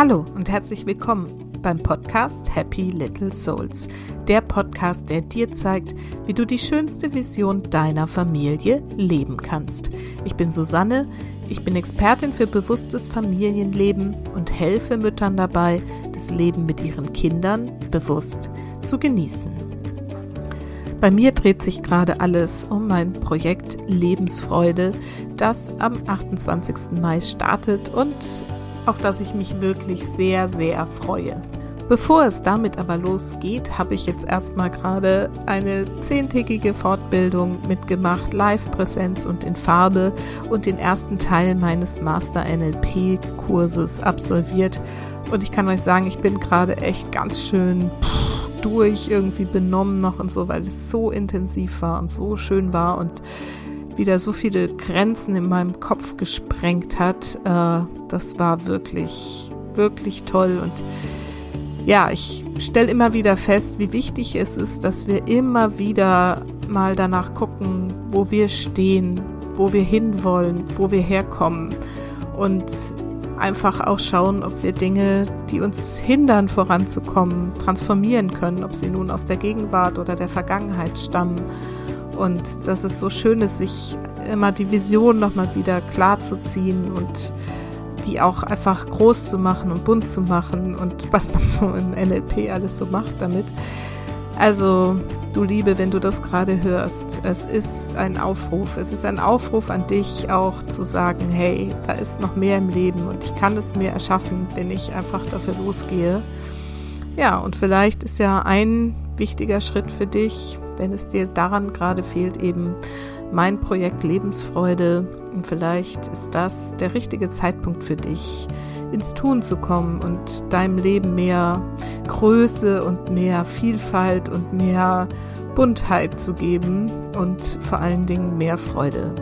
Hallo und herzlich willkommen beim Podcast Happy Little Souls. Der Podcast, der dir zeigt, wie du die schönste Vision deiner Familie leben kannst. Ich bin Susanne, ich bin Expertin für bewusstes Familienleben und helfe Müttern dabei, das Leben mit ihren Kindern bewusst zu genießen. Bei mir dreht sich gerade alles um mein Projekt Lebensfreude, das am 28. Mai startet und auf das ich mich wirklich sehr, sehr freue. Bevor es damit aber losgeht, habe ich jetzt erstmal gerade eine zehntägige Fortbildung mitgemacht, Live-Präsenz und in Farbe und den ersten Teil meines Master NLP-Kurses absolviert. Und ich kann euch sagen, ich bin gerade echt ganz schön durch, irgendwie benommen noch und so, weil es so intensiv war und so schön war und wieder so viele Grenzen in meinem Kopf gesprengt hat. Äh, das war wirklich, wirklich toll. Und ja, ich stelle immer wieder fest, wie wichtig es ist, dass wir immer wieder mal danach gucken, wo wir stehen, wo wir hinwollen, wo wir herkommen. Und einfach auch schauen, ob wir Dinge, die uns hindern, voranzukommen, transformieren können, ob sie nun aus der Gegenwart oder der Vergangenheit stammen und dass es so schön ist, sich immer die Vision nochmal wieder klar zu ziehen und die auch einfach groß zu machen und bunt zu machen und was man so im NLP alles so macht damit. Also, du Liebe, wenn du das gerade hörst, es ist ein Aufruf. Es ist ein Aufruf an dich auch zu sagen, hey, da ist noch mehr im Leben und ich kann es mir erschaffen, wenn ich einfach dafür losgehe. Ja, und vielleicht ist ja ein wichtiger Schritt für dich, wenn es dir daran gerade fehlt, eben mein Projekt Lebensfreude. Und vielleicht ist das der richtige Zeitpunkt für dich, ins Tun zu kommen und deinem Leben mehr Größe und mehr Vielfalt und mehr Buntheit zu geben und vor allen Dingen mehr Freude.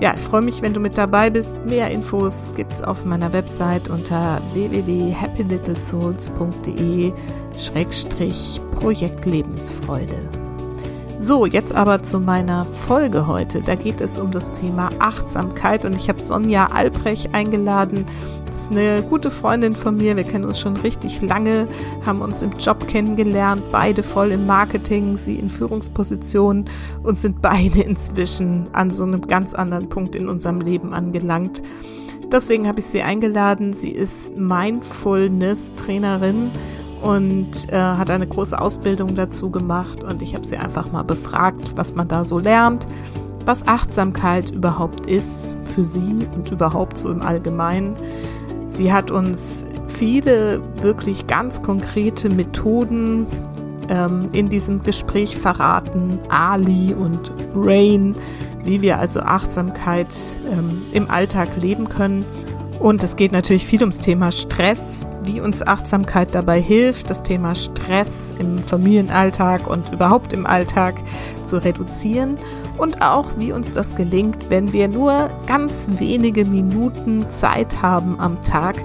Ja, ich freue mich, wenn du mit dabei bist. Mehr Infos gibt's auf meiner Website unter www.happylittlesouls.de Schrägstrich Projekt Lebensfreude. So, jetzt aber zu meiner Folge heute. Da geht es um das Thema Achtsamkeit und ich habe Sonja Albrecht eingeladen. Das ist eine gute Freundin von mir. Wir kennen uns schon richtig lange, haben uns im Job kennengelernt, beide voll im Marketing, sie in Führungspositionen und sind beide inzwischen an so einem ganz anderen Punkt in unserem Leben angelangt. Deswegen habe ich sie eingeladen. Sie ist Mindfulness-Trainerin und äh, hat eine große Ausbildung dazu gemacht und ich habe sie einfach mal befragt, was man da so lernt, was Achtsamkeit überhaupt ist für sie und überhaupt so im Allgemeinen. Sie hat uns viele wirklich ganz konkrete Methoden ähm, in diesem Gespräch verraten, Ali und Rain, wie wir also Achtsamkeit ähm, im Alltag leben können. Und es geht natürlich viel ums Thema Stress, wie uns Achtsamkeit dabei hilft, das Thema Stress im Familienalltag und überhaupt im Alltag zu reduzieren und auch wie uns das gelingt, wenn wir nur ganz wenige Minuten Zeit haben am Tag,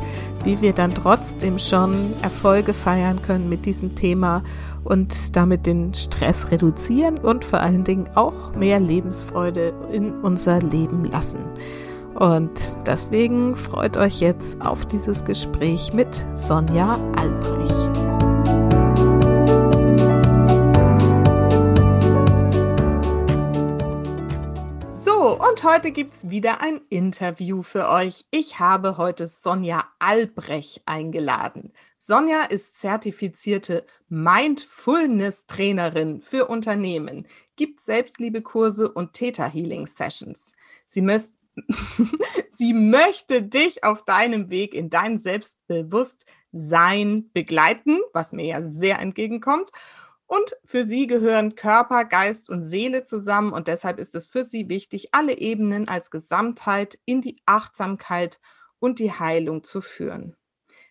wie wir dann trotzdem schon Erfolge feiern können mit diesem Thema und damit den Stress reduzieren und vor allen Dingen auch mehr Lebensfreude in unser Leben lassen. Und deswegen freut euch jetzt auf dieses Gespräch mit Sonja Albrecht. So, und heute gibt es wieder ein Interview für euch. Ich habe heute Sonja Albrecht eingeladen. Sonja ist zertifizierte Mindfulness-Trainerin für Unternehmen, gibt Selbstliebekurse und Theta Healing Sessions. Sie, Sie möchte dich auf deinem Weg in dein Selbstbewusstsein begleiten, was mir ja sehr entgegenkommt. Und für sie gehören Körper, Geist und Seele zusammen und deshalb ist es für sie wichtig, alle Ebenen als Gesamtheit in die Achtsamkeit und die Heilung zu führen.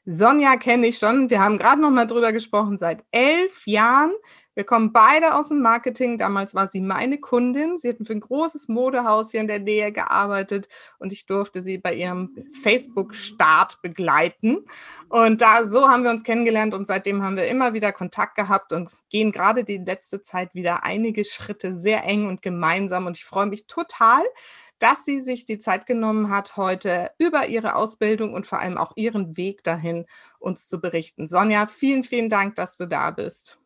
Sonja kenne ich schon, wir haben gerade noch mal drüber gesprochen, seit elf Jahren. Wir kommen beide aus dem Marketing. Damals war sie meine Kundin. Sie hat für ein großes Modehaus hier in der Nähe gearbeitet und ich durfte sie bei ihrem Facebook-Start begleiten. Und da so haben wir uns kennengelernt und seitdem haben wir immer wieder Kontakt gehabt und gehen gerade die letzte Zeit wieder einige Schritte sehr eng und gemeinsam. Und ich freue mich total, dass sie sich die Zeit genommen hat, heute über ihre Ausbildung und vor allem auch ihren Weg dahin uns zu berichten. Sonja, vielen, vielen Dank, dass du da bist.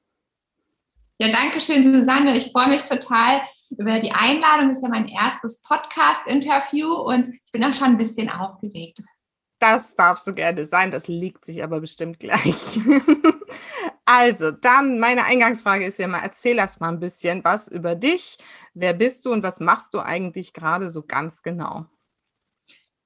Ja, danke schön, Susanne. Ich freue mich total über die Einladung. Das ist ja mein erstes Podcast-Interview und ich bin auch schon ein bisschen aufgeregt. Das darfst du gerne sein, das liegt sich aber bestimmt gleich. also, dann meine Eingangsfrage ist ja mal, erzähl erst mal ein bisschen was über dich. Wer bist du und was machst du eigentlich gerade so ganz genau?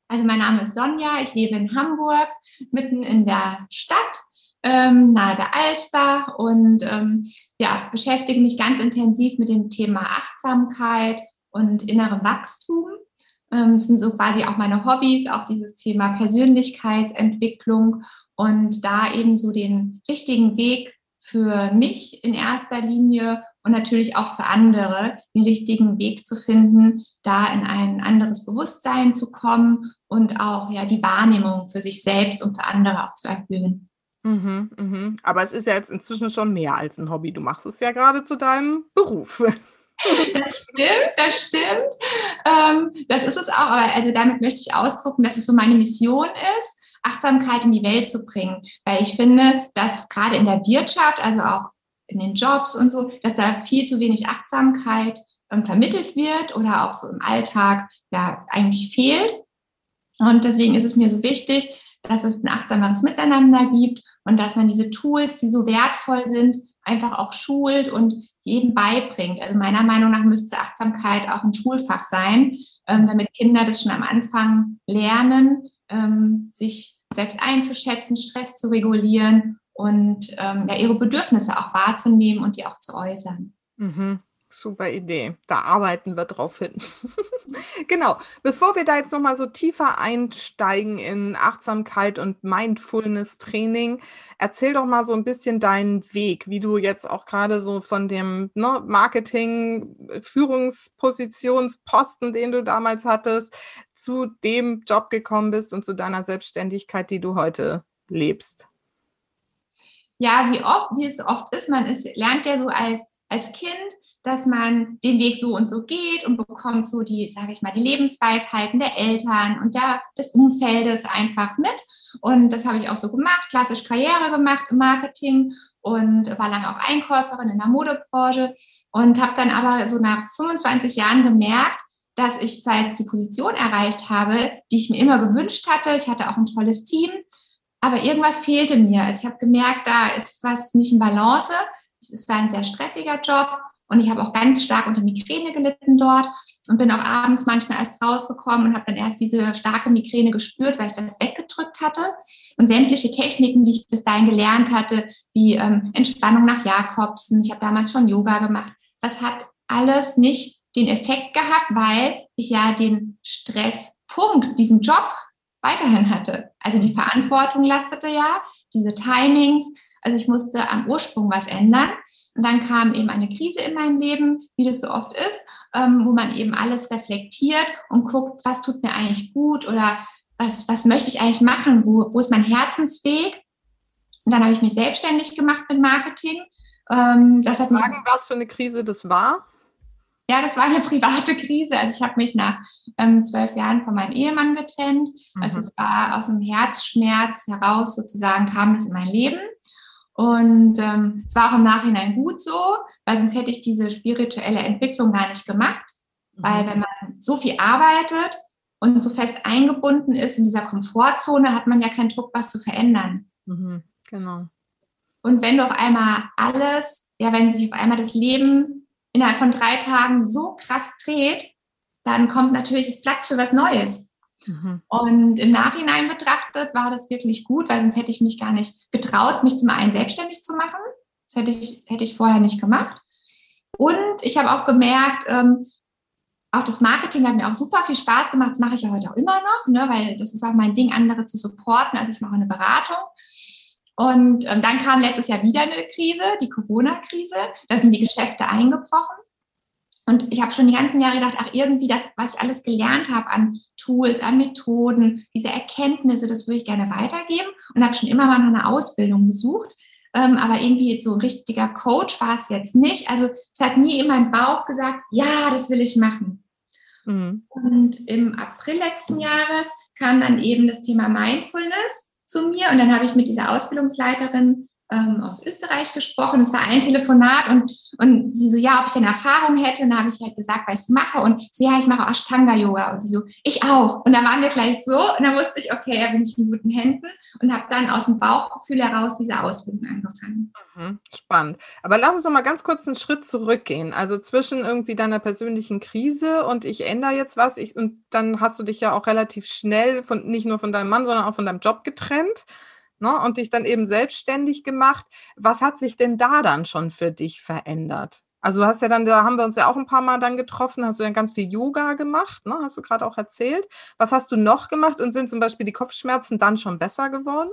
Also, mein Name ist Sonja, ich lebe in Hamburg, mitten in der Stadt ähm, nahe der Alster und ähm, ja, beschäftige mich ganz intensiv mit dem Thema Achtsamkeit und innerem Wachstum. Ähm, das sind so quasi auch meine Hobbys, auch dieses Thema Persönlichkeitsentwicklung und da eben so den richtigen Weg für mich in erster Linie und natürlich auch für andere den richtigen Weg zu finden, da in ein anderes Bewusstsein zu kommen und auch ja die Wahrnehmung für sich selbst und für andere auch zu erhöhen. Mhm, mhm. Aber es ist ja jetzt inzwischen schon mehr als ein Hobby. Du machst es ja gerade zu deinem Beruf. Das stimmt, das stimmt. Ähm, das ist es auch. Aber also damit möchte ich ausdrucken, dass es so meine Mission ist, Achtsamkeit in die Welt zu bringen. Weil ich finde, dass gerade in der Wirtschaft, also auch in den Jobs und so, dass da viel zu wenig Achtsamkeit ähm, vermittelt wird oder auch so im Alltag ja eigentlich fehlt. Und deswegen ist es mir so wichtig, dass es ein achtsameres Miteinander gibt und dass man diese Tools, die so wertvoll sind, einfach auch schult und jedem beibringt. Also meiner Meinung nach müsste Achtsamkeit auch ein Schulfach sein, ähm, damit Kinder das schon am Anfang lernen, ähm, sich selbst einzuschätzen, Stress zu regulieren und ähm, ja, ihre Bedürfnisse auch wahrzunehmen und die auch zu äußern. Mhm. Super Idee. Da arbeiten wir drauf hin. genau. Bevor wir da jetzt nochmal so tiefer einsteigen in Achtsamkeit und Mindfulness-Training, erzähl doch mal so ein bisschen deinen Weg, wie du jetzt auch gerade so von dem ne, Marketing-Führungspositionsposten, den du damals hattest, zu dem Job gekommen bist und zu deiner Selbstständigkeit, die du heute lebst. Ja, wie oft, wie es oft ist, man ist, lernt ja so als, als Kind dass man den Weg so und so geht und bekommt so die, sage ich mal, die Lebensweisheiten der Eltern und der, des Umfeldes einfach mit. Und das habe ich auch so gemacht, klassisch Karriere gemacht im Marketing und war lange auch Einkäuferin in der Modebranche und habe dann aber so nach 25 Jahren gemerkt, dass ich zwar die Position erreicht habe, die ich mir immer gewünscht hatte. Ich hatte auch ein tolles Team, aber irgendwas fehlte mir. Also ich habe gemerkt, da ist was nicht in Balance. Es war ein sehr stressiger Job und ich habe auch ganz stark unter Migräne gelitten dort und bin auch abends manchmal erst rausgekommen und habe dann erst diese starke Migräne gespürt, weil ich das weggedrückt hatte. Und sämtliche Techniken, die ich bis dahin gelernt hatte, wie ähm, Entspannung nach Jakobsen, ich habe damals schon Yoga gemacht, das hat alles nicht den Effekt gehabt, weil ich ja den Stresspunkt, diesen Job weiterhin hatte. Also die Verantwortung lastete ja, diese Timings. Also ich musste am Ursprung was ändern. Und dann kam eben eine Krise in mein Leben, wie das so oft ist, ähm, wo man eben alles reflektiert und guckt, was tut mir eigentlich gut oder was, was möchte ich eigentlich machen, wo, wo ist mein Herzensweg. Und dann habe ich mich selbstständig gemacht mit Marketing. Ähm, das hat Fragen, was für eine Krise das war? Ja, das war eine private Krise. Also ich habe mich nach ähm, zwölf Jahren von meinem Ehemann getrennt. Mhm. Also es war aus dem Herzschmerz heraus sozusagen kam es in mein Leben. Und ähm, es war auch im Nachhinein gut so, weil sonst hätte ich diese spirituelle Entwicklung gar nicht gemacht. Mhm. Weil wenn man so viel arbeitet und so fest eingebunden ist in dieser Komfortzone, hat man ja keinen Druck, was zu verändern. Mhm. Genau. Und wenn du auf einmal alles, ja, wenn sich auf einmal das Leben innerhalb von drei Tagen so krass dreht, dann kommt natürlich das Platz für was Neues. Mhm. Und im Nachhinein betrachtet war das wirklich gut, weil sonst hätte ich mich gar nicht getraut, mich zum einen selbstständig zu machen. Das hätte ich, hätte ich vorher nicht gemacht. Und ich habe auch gemerkt, ähm, auch das Marketing hat mir auch super viel Spaß gemacht. Das mache ich ja heute auch immer noch, ne, weil das ist auch mein Ding, andere zu supporten. Also ich mache eine Beratung. Und ähm, dann kam letztes Jahr wieder eine Krise, die Corona-Krise. Da sind die Geschäfte eingebrochen. Und ich habe schon die ganzen Jahre gedacht, ach, irgendwie das, was ich alles gelernt habe an Tools, an Methoden, diese Erkenntnisse, das würde ich gerne weitergeben und habe schon immer mal eine Ausbildung gesucht. Ähm, aber irgendwie so ein richtiger Coach war es jetzt nicht. Also es hat nie in meinem Bauch gesagt, ja, das will ich machen. Mhm. Und im April letzten Jahres kam dann eben das Thema Mindfulness zu mir und dann habe ich mit dieser Ausbildungsleiterin ähm, aus Österreich gesprochen. Es war ein Telefonat und, und sie so, ja, ob ich denn Erfahrung hätte. Und da habe ich halt gesagt, was ich mache. Und so, ja, ich mache Ashtanga-Yoga. Und sie so, ich auch. Und dann waren wir gleich so. Und dann wusste ich, okay, da bin ich in guten Händen. Und habe dann aus dem Bauchgefühl heraus diese Ausbildung angefangen. Mhm, spannend. Aber lass uns doch mal ganz kurz einen Schritt zurückgehen. Also zwischen irgendwie deiner persönlichen Krise und ich ändere jetzt was. Ich, und dann hast du dich ja auch relativ schnell von, nicht nur von deinem Mann, sondern auch von deinem Job getrennt ne, und dich dann eben selbstständig gemacht. Was hat sich denn da dann schon für dich verändert? Also du hast ja dann, da haben wir uns ja auch ein paar Mal dann getroffen, hast du ja ganz viel Yoga gemacht, ne? hast du gerade auch erzählt. Was hast du noch gemacht und sind zum Beispiel die Kopfschmerzen dann schon besser geworden?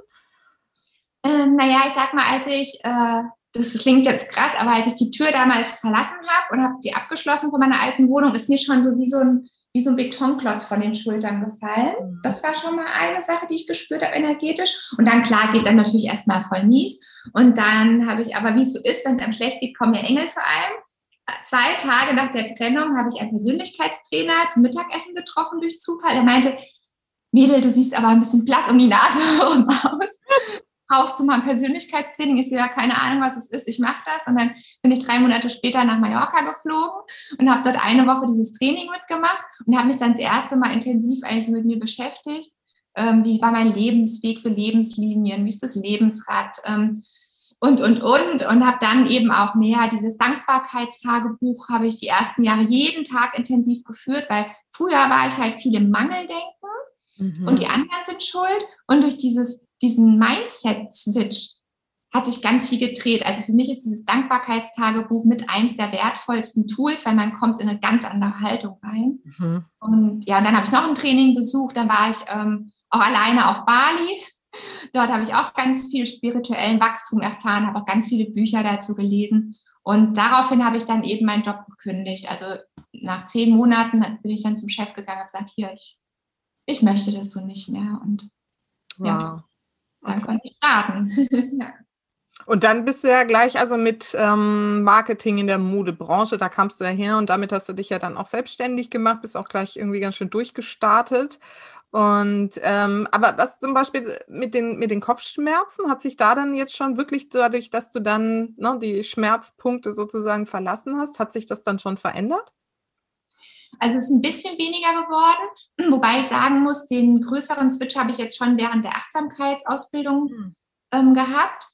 Ähm, naja, ich sag mal, als ich, äh, das klingt jetzt krass, aber als ich die Tür damals verlassen habe und habe die abgeschlossen von meiner alten Wohnung, ist mir schon so wie so ein wie so ein Betonklotz von den Schultern gefallen. Mhm. Das war schon mal eine Sache, die ich gespürt habe energetisch. Und dann, klar, geht dann natürlich erstmal voll mies. Und dann habe ich aber, wie es so ist, wenn es einem schlecht geht, kommen ja Engel zu einem. Zwei Tage nach der Trennung habe ich einen Persönlichkeitstrainer zum Mittagessen getroffen durch Zufall. Er meinte, Mädel, du siehst aber ein bisschen blass um die Nase aus brauchst du mal ein Persönlichkeitstraining? Ich so, ja, keine Ahnung, was es ist, ich mache das. Und dann bin ich drei Monate später nach Mallorca geflogen und habe dort eine Woche dieses Training mitgemacht und habe mich dann das erste Mal intensiv eigentlich so mit mir beschäftigt. Ähm, wie war mein Lebensweg, so Lebenslinien, wie ist das Lebensrad? Ähm, und, und, und. Und habe dann eben auch mehr dieses Dankbarkeitstagebuch, habe ich die ersten Jahre jeden Tag intensiv geführt, weil früher war ich halt viel im Mangeldenken mhm. und die anderen sind schuld. Und durch dieses diesen Mindset-Switch hat sich ganz viel gedreht. Also für mich ist dieses Dankbarkeitstagebuch mit eins der wertvollsten Tools, weil man kommt in eine ganz andere Haltung rein. Mhm. Und ja, und dann habe ich noch ein Training besucht. Dann war ich ähm, auch alleine auf Bali. Dort habe ich auch ganz viel spirituellen Wachstum erfahren, habe auch ganz viele Bücher dazu gelesen. Und daraufhin habe ich dann eben meinen Job gekündigt. Also nach zehn Monaten bin ich dann zum Chef gegangen und gesagt, hier, ich, ich möchte das so nicht mehr. Und wow. ja, dann konnte ich starten. ja. Und dann bist du ja gleich also mit ähm, Marketing in der Modebranche, da kamst du ja her und damit hast du dich ja dann auch selbstständig gemacht, bist auch gleich irgendwie ganz schön durchgestartet. Und ähm, aber was zum Beispiel mit den, mit den Kopfschmerzen, hat sich da dann jetzt schon wirklich dadurch, dass du dann ne, die Schmerzpunkte sozusagen verlassen hast, hat sich das dann schon verändert? Also es ist ein bisschen weniger geworden, wobei ich sagen muss, den größeren Switch habe ich jetzt schon während der Achtsamkeitsausbildung hm. ähm, gehabt,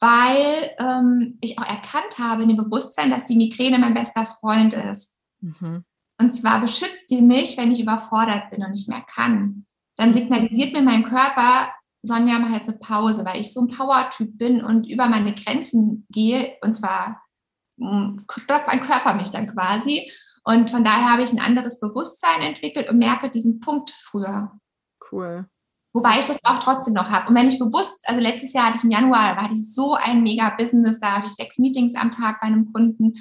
weil ähm, ich auch erkannt habe in dem Bewusstsein, dass die Migräne mein bester Freund ist. Mhm. Und zwar beschützt die mich, wenn ich überfordert bin und nicht mehr kann. Dann signalisiert mir mein Körper, Sonja, mach jetzt eine Pause, weil ich so ein Power-Typ bin und über meine Grenzen gehe. Und zwar hm, stoppt mein Körper mich dann quasi. Und von daher habe ich ein anderes Bewusstsein entwickelt und merke diesen Punkt früher. Cool. Wobei ich das auch trotzdem noch habe. Und wenn ich bewusst, also letztes Jahr hatte ich im Januar, da hatte ich so ein mega Business, da hatte ich sechs Meetings am Tag bei einem Kunden.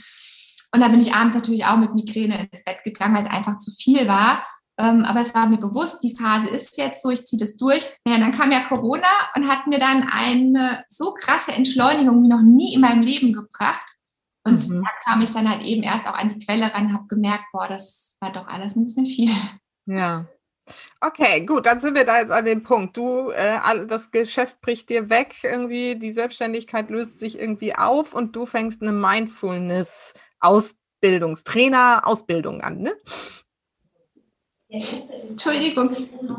Und da bin ich abends natürlich auch mit Migräne ins Bett gegangen, weil es einfach zu viel war. Ähm, aber es war mir bewusst, die Phase ist jetzt so, ich ziehe das durch. Naja, dann kam ja Corona und hat mir dann eine so krasse Entschleunigung wie noch nie in meinem Leben gebracht. Und mhm. da kam ich dann halt eben erst auch an die Quelle ran, habe gemerkt, boah, das war doch alles ein bisschen viel. Ja. Okay, gut, dann sind wir da jetzt an dem Punkt. Du, äh, das Geschäft bricht dir weg, irgendwie die Selbstständigkeit löst sich irgendwie auf und du fängst eine Mindfulness-Ausbildungstrainer, Ausbildung an, ne? Entschuldigung.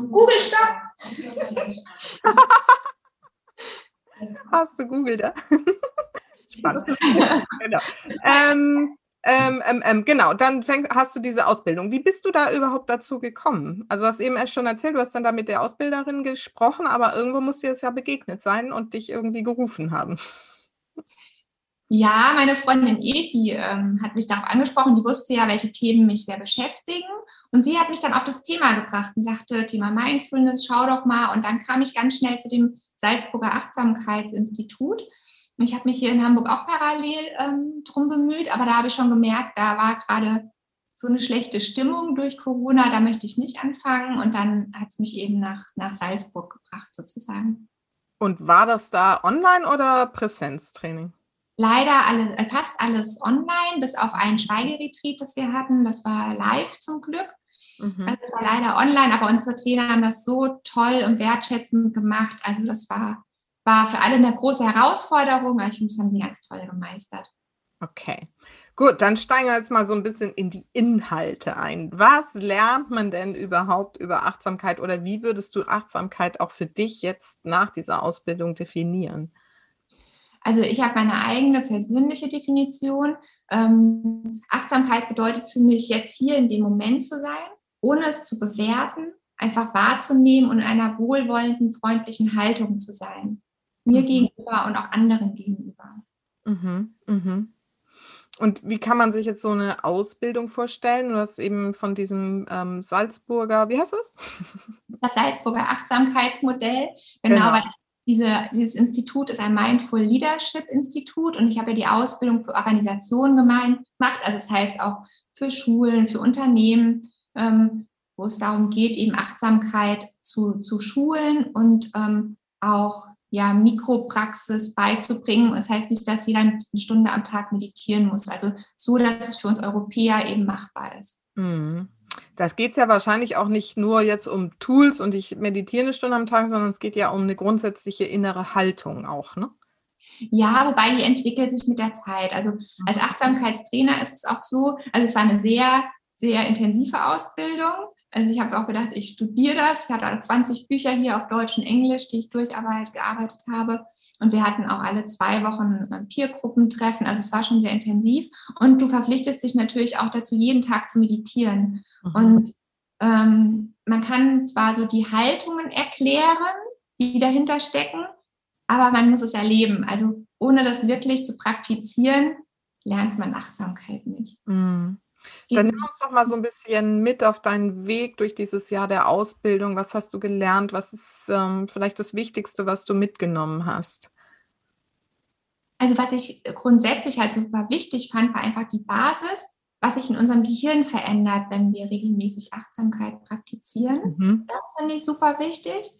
Google, stopp! Hast du Google da? Spannend. genau. Ähm, ähm, ähm, ähm, genau, dann fängst, hast du diese Ausbildung. Wie bist du da überhaupt dazu gekommen? Also, du hast eben erst schon erzählt, du hast dann da mit der Ausbilderin gesprochen, aber irgendwo muss dir das ja begegnet sein und dich irgendwie gerufen haben. Ja, meine Freundin Evi ähm, hat mich darauf angesprochen. Die wusste ja, welche Themen mich sehr beschäftigen. Und sie hat mich dann auf das Thema gebracht und sagte, Thema Mindfulness, schau doch mal. Und dann kam ich ganz schnell zu dem Salzburger Achtsamkeitsinstitut. Ich habe mich hier in Hamburg auch parallel ähm, drum bemüht, aber da habe ich schon gemerkt, da war gerade so eine schlechte Stimmung durch Corona, da möchte ich nicht anfangen. Und dann hat es mich eben nach, nach Salzburg gebracht, sozusagen. Und war das da online oder Präsenztraining? Leider alle, äh, fast alles online, bis auf ein Schweigeretreat, das wir hatten. Das war live zum Glück. Mhm. Das war leider online, aber unsere Trainer haben das so toll und wertschätzend gemacht. Also das war, war für alle eine große Herausforderung. Ich finde, das haben sie ganz toll gemeistert. Okay. Gut, dann steigen wir jetzt mal so ein bisschen in die Inhalte ein. Was lernt man denn überhaupt über Achtsamkeit oder wie würdest du Achtsamkeit auch für dich jetzt nach dieser Ausbildung definieren? Also ich habe meine eigene persönliche Definition. Ähm, Achtsamkeit bedeutet für mich jetzt hier in dem Moment zu sein, ohne es zu bewerten, einfach wahrzunehmen und in einer wohlwollenden, freundlichen Haltung zu sein. Mir mhm. gegenüber und auch anderen gegenüber. Mhm, mhm. Und wie kann man sich jetzt so eine Ausbildung vorstellen? Du hast eben von diesem ähm, Salzburger, wie heißt das? Das Salzburger Achtsamkeitsmodell. Genau, genau. weil diese, dieses Institut ist ein Mindful Leadership Institut und ich habe ja die Ausbildung für Organisationen gemacht. Also es das heißt auch für Schulen, für Unternehmen, ähm, wo es darum geht, eben Achtsamkeit zu, zu schulen und ähm, auch ja, Mikropraxis beizubringen. Das heißt nicht, dass jeder eine Stunde am Tag meditieren muss. Also so, dass es für uns Europäer eben machbar ist. Mhm. Das geht ja wahrscheinlich auch nicht nur jetzt um Tools und ich meditiere eine Stunde am Tag, sondern es geht ja um eine grundsätzliche innere Haltung auch, ne? Ja, wobei die entwickelt sich mit der Zeit. Also als mhm. Achtsamkeitstrainer ist es auch so, also es war eine sehr, sehr intensive Ausbildung. Also ich habe auch gedacht, ich studiere das. Ich hatte 20 Bücher hier auf Deutsch und Englisch, die ich durchgearbeitet habe. Und wir hatten auch alle zwei Wochen Peergruppentreffen. Also es war schon sehr intensiv. Und du verpflichtest dich natürlich auch dazu, jeden Tag zu meditieren. Mhm. Und ähm, man kann zwar so die Haltungen erklären, die dahinter stecken, aber man muss es erleben. Also ohne das wirklich zu praktizieren, lernt man Achtsamkeit nicht. Mhm. Dann nimm uns doch mal so ein bisschen mit auf deinen Weg durch dieses Jahr der Ausbildung. Was hast du gelernt? Was ist ähm, vielleicht das Wichtigste, was du mitgenommen hast? Also was ich grundsätzlich halt super wichtig fand, war einfach die Basis, was sich in unserem Gehirn verändert, wenn wir regelmäßig Achtsamkeit praktizieren. Mhm. Das finde ich super wichtig,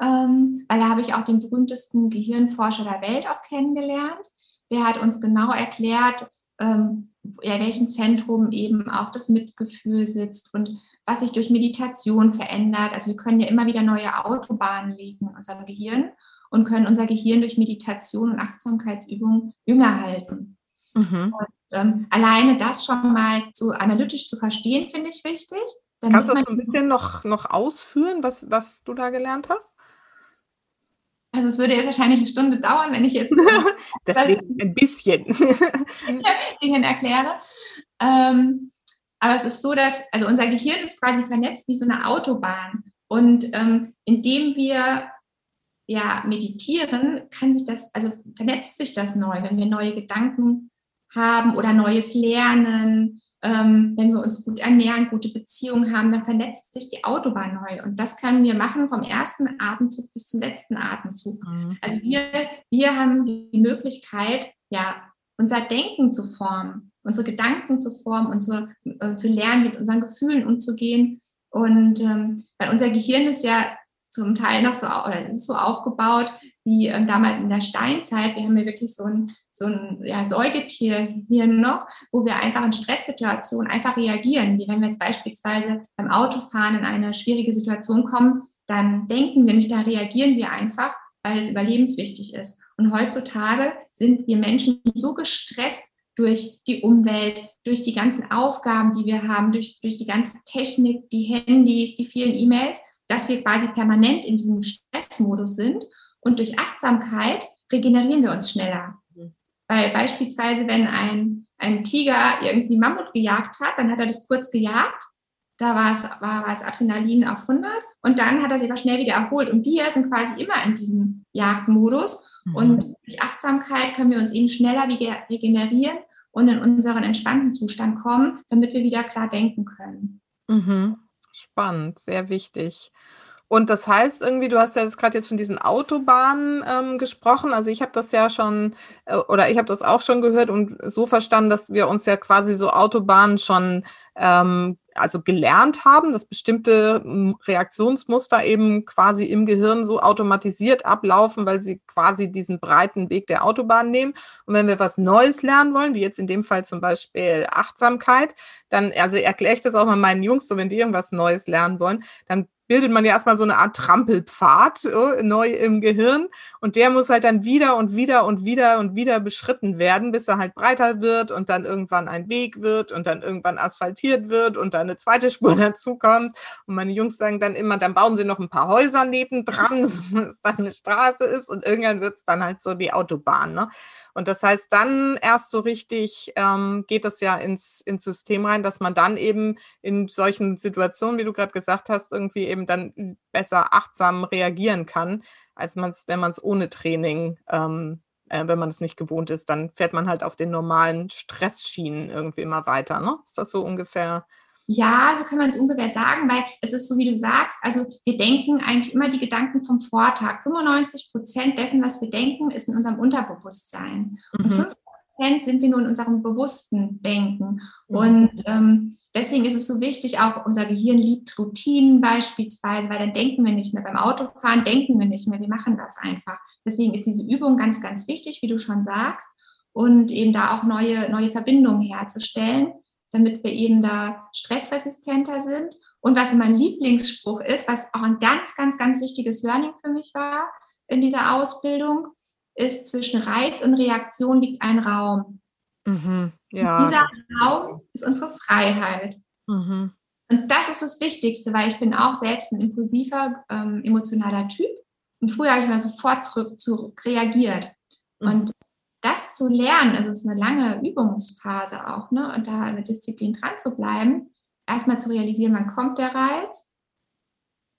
ähm, weil da habe ich auch den berühmtesten Gehirnforscher der Welt auch kennengelernt. Der hat uns genau erklärt, ähm, in welchem Zentrum eben auch das Mitgefühl sitzt und was sich durch Meditation verändert. Also wir können ja immer wieder neue Autobahnen legen in unserem Gehirn und können unser Gehirn durch Meditation und Achtsamkeitsübungen jünger halten. Mhm. Und, ähm, alleine das schon mal so analytisch zu verstehen, finde ich wichtig. Kannst du das so ein bisschen noch, noch ausführen, was, was du da gelernt hast? Also es würde jetzt wahrscheinlich eine Stunde dauern, wenn ich jetzt das ein bisschen Dinge erkläre. Ähm, aber es ist so, dass also unser Gehirn ist quasi vernetzt wie so eine Autobahn. Und ähm, indem wir ja meditieren, kann sich das, also vernetzt sich das neu, wenn wir neue Gedanken haben oder Neues lernen, ähm, wenn wir uns gut ernähren, gute Beziehungen haben, dann vernetzt sich die Autobahn neu. Und das können wir machen vom ersten Atemzug bis zum letzten Atemzug. Mhm. Also wir, wir haben die Möglichkeit, ja, unser Denken zu formen, unsere Gedanken zu formen, unsere, äh, zu lernen, mit unseren Gefühlen umzugehen. Und ähm, weil unser Gehirn ist ja zum Teil noch so, oder es ist so aufgebaut wie ähm, damals in der Steinzeit. Wir haben ja wirklich so ein, so ein ja, Säugetier hier noch, wo wir einfach in Stresssituationen einfach reagieren. Wie wenn wir jetzt beispielsweise beim Autofahren in eine schwierige Situation kommen, dann denken wir nicht, da reagieren wir einfach, weil es überlebenswichtig ist. Und heutzutage sind wir Menschen so gestresst durch die Umwelt, durch die ganzen Aufgaben, die wir haben, durch, durch die ganze Technik, die Handys, die vielen E-Mails, dass wir quasi permanent in diesem Stressmodus sind und durch Achtsamkeit regenerieren wir uns schneller. Mhm. Weil beispielsweise, wenn ein, ein Tiger irgendwie Mammut gejagt hat, dann hat er das kurz gejagt da war es, war, war es Adrenalin auf 100 und dann hat er sich aber schnell wieder erholt. Und wir sind quasi immer in diesem Jagdmodus. Mhm. Und durch Achtsamkeit können wir uns eben schneller regenerieren und in unseren entspannten Zustand kommen, damit wir wieder klar denken können. Mhm. Spannend, sehr wichtig. Und das heißt irgendwie, du hast ja jetzt gerade jetzt von diesen Autobahnen ähm, gesprochen. Also ich habe das ja schon, äh, oder ich habe das auch schon gehört und so verstanden, dass wir uns ja quasi so Autobahnen schon ähm, also gelernt haben, dass bestimmte hm, Reaktionsmuster eben quasi im Gehirn so automatisiert ablaufen, weil sie quasi diesen breiten Weg der Autobahn nehmen. Und wenn wir was Neues lernen wollen, wie jetzt in dem Fall zum Beispiel Achtsamkeit, dann, also erkläre ich das auch mal meinen Jungs, so wenn die irgendwas Neues lernen wollen, dann bildet man ja erstmal so eine Art Trampelpfad uh, neu im Gehirn und der muss halt dann wieder und wieder und wieder und wieder beschritten werden, bis er halt breiter wird und dann irgendwann ein Weg wird und dann irgendwann asphaltiert wird und dann eine zweite Spur dazukommt. Und meine Jungs sagen dann immer, dann bauen sie noch ein paar Häuser nebendran, so dass es dann eine Straße ist und irgendwann wird es dann halt so die Autobahn. Ne? Und das heißt, dann erst so richtig ähm, geht das ja ins, ins System rein, dass man dann eben in solchen Situationen, wie du gerade gesagt hast, irgendwie eben dann besser achtsam reagieren kann, als man es, wenn man es ohne Training, ähm, äh, wenn man es nicht gewohnt ist, dann fährt man halt auf den normalen Stressschienen irgendwie immer weiter. Ne? Ist das so ungefähr? Ja, so kann man es ungefähr sagen, weil es ist so, wie du sagst, also wir denken eigentlich immer die Gedanken vom Vortag. 95 Prozent dessen, was wir denken, ist in unserem Unterbewusstsein. Mhm. Und 5 Prozent sind wir nur in unserem bewussten Denken. Mhm. Und ähm, deswegen ist es so wichtig, auch unser Gehirn liebt Routinen beispielsweise, weil dann denken wir nicht mehr. Beim Autofahren denken wir nicht mehr, wir machen das einfach. Deswegen ist diese Übung ganz, ganz wichtig, wie du schon sagst, und eben da auch neue, neue Verbindungen herzustellen damit wir eben da stressresistenter sind. Und was mein Lieblingsspruch ist, was auch ein ganz, ganz, ganz wichtiges Learning für mich war in dieser Ausbildung, ist zwischen Reiz und Reaktion liegt ein Raum. Mhm, ja. Und dieser Raum ist unsere Freiheit. Mhm. Und das ist das Wichtigste, weil ich bin auch selbst ein impulsiver, ähm, emotionaler Typ. Und früher habe ich mal sofort zurück, zurück reagiert. Mhm. Und das zu lernen, also es ist eine lange Übungsphase auch, ne? Und da mit Disziplin dran zu bleiben, erstmal zu realisieren, wann kommt der Reiz,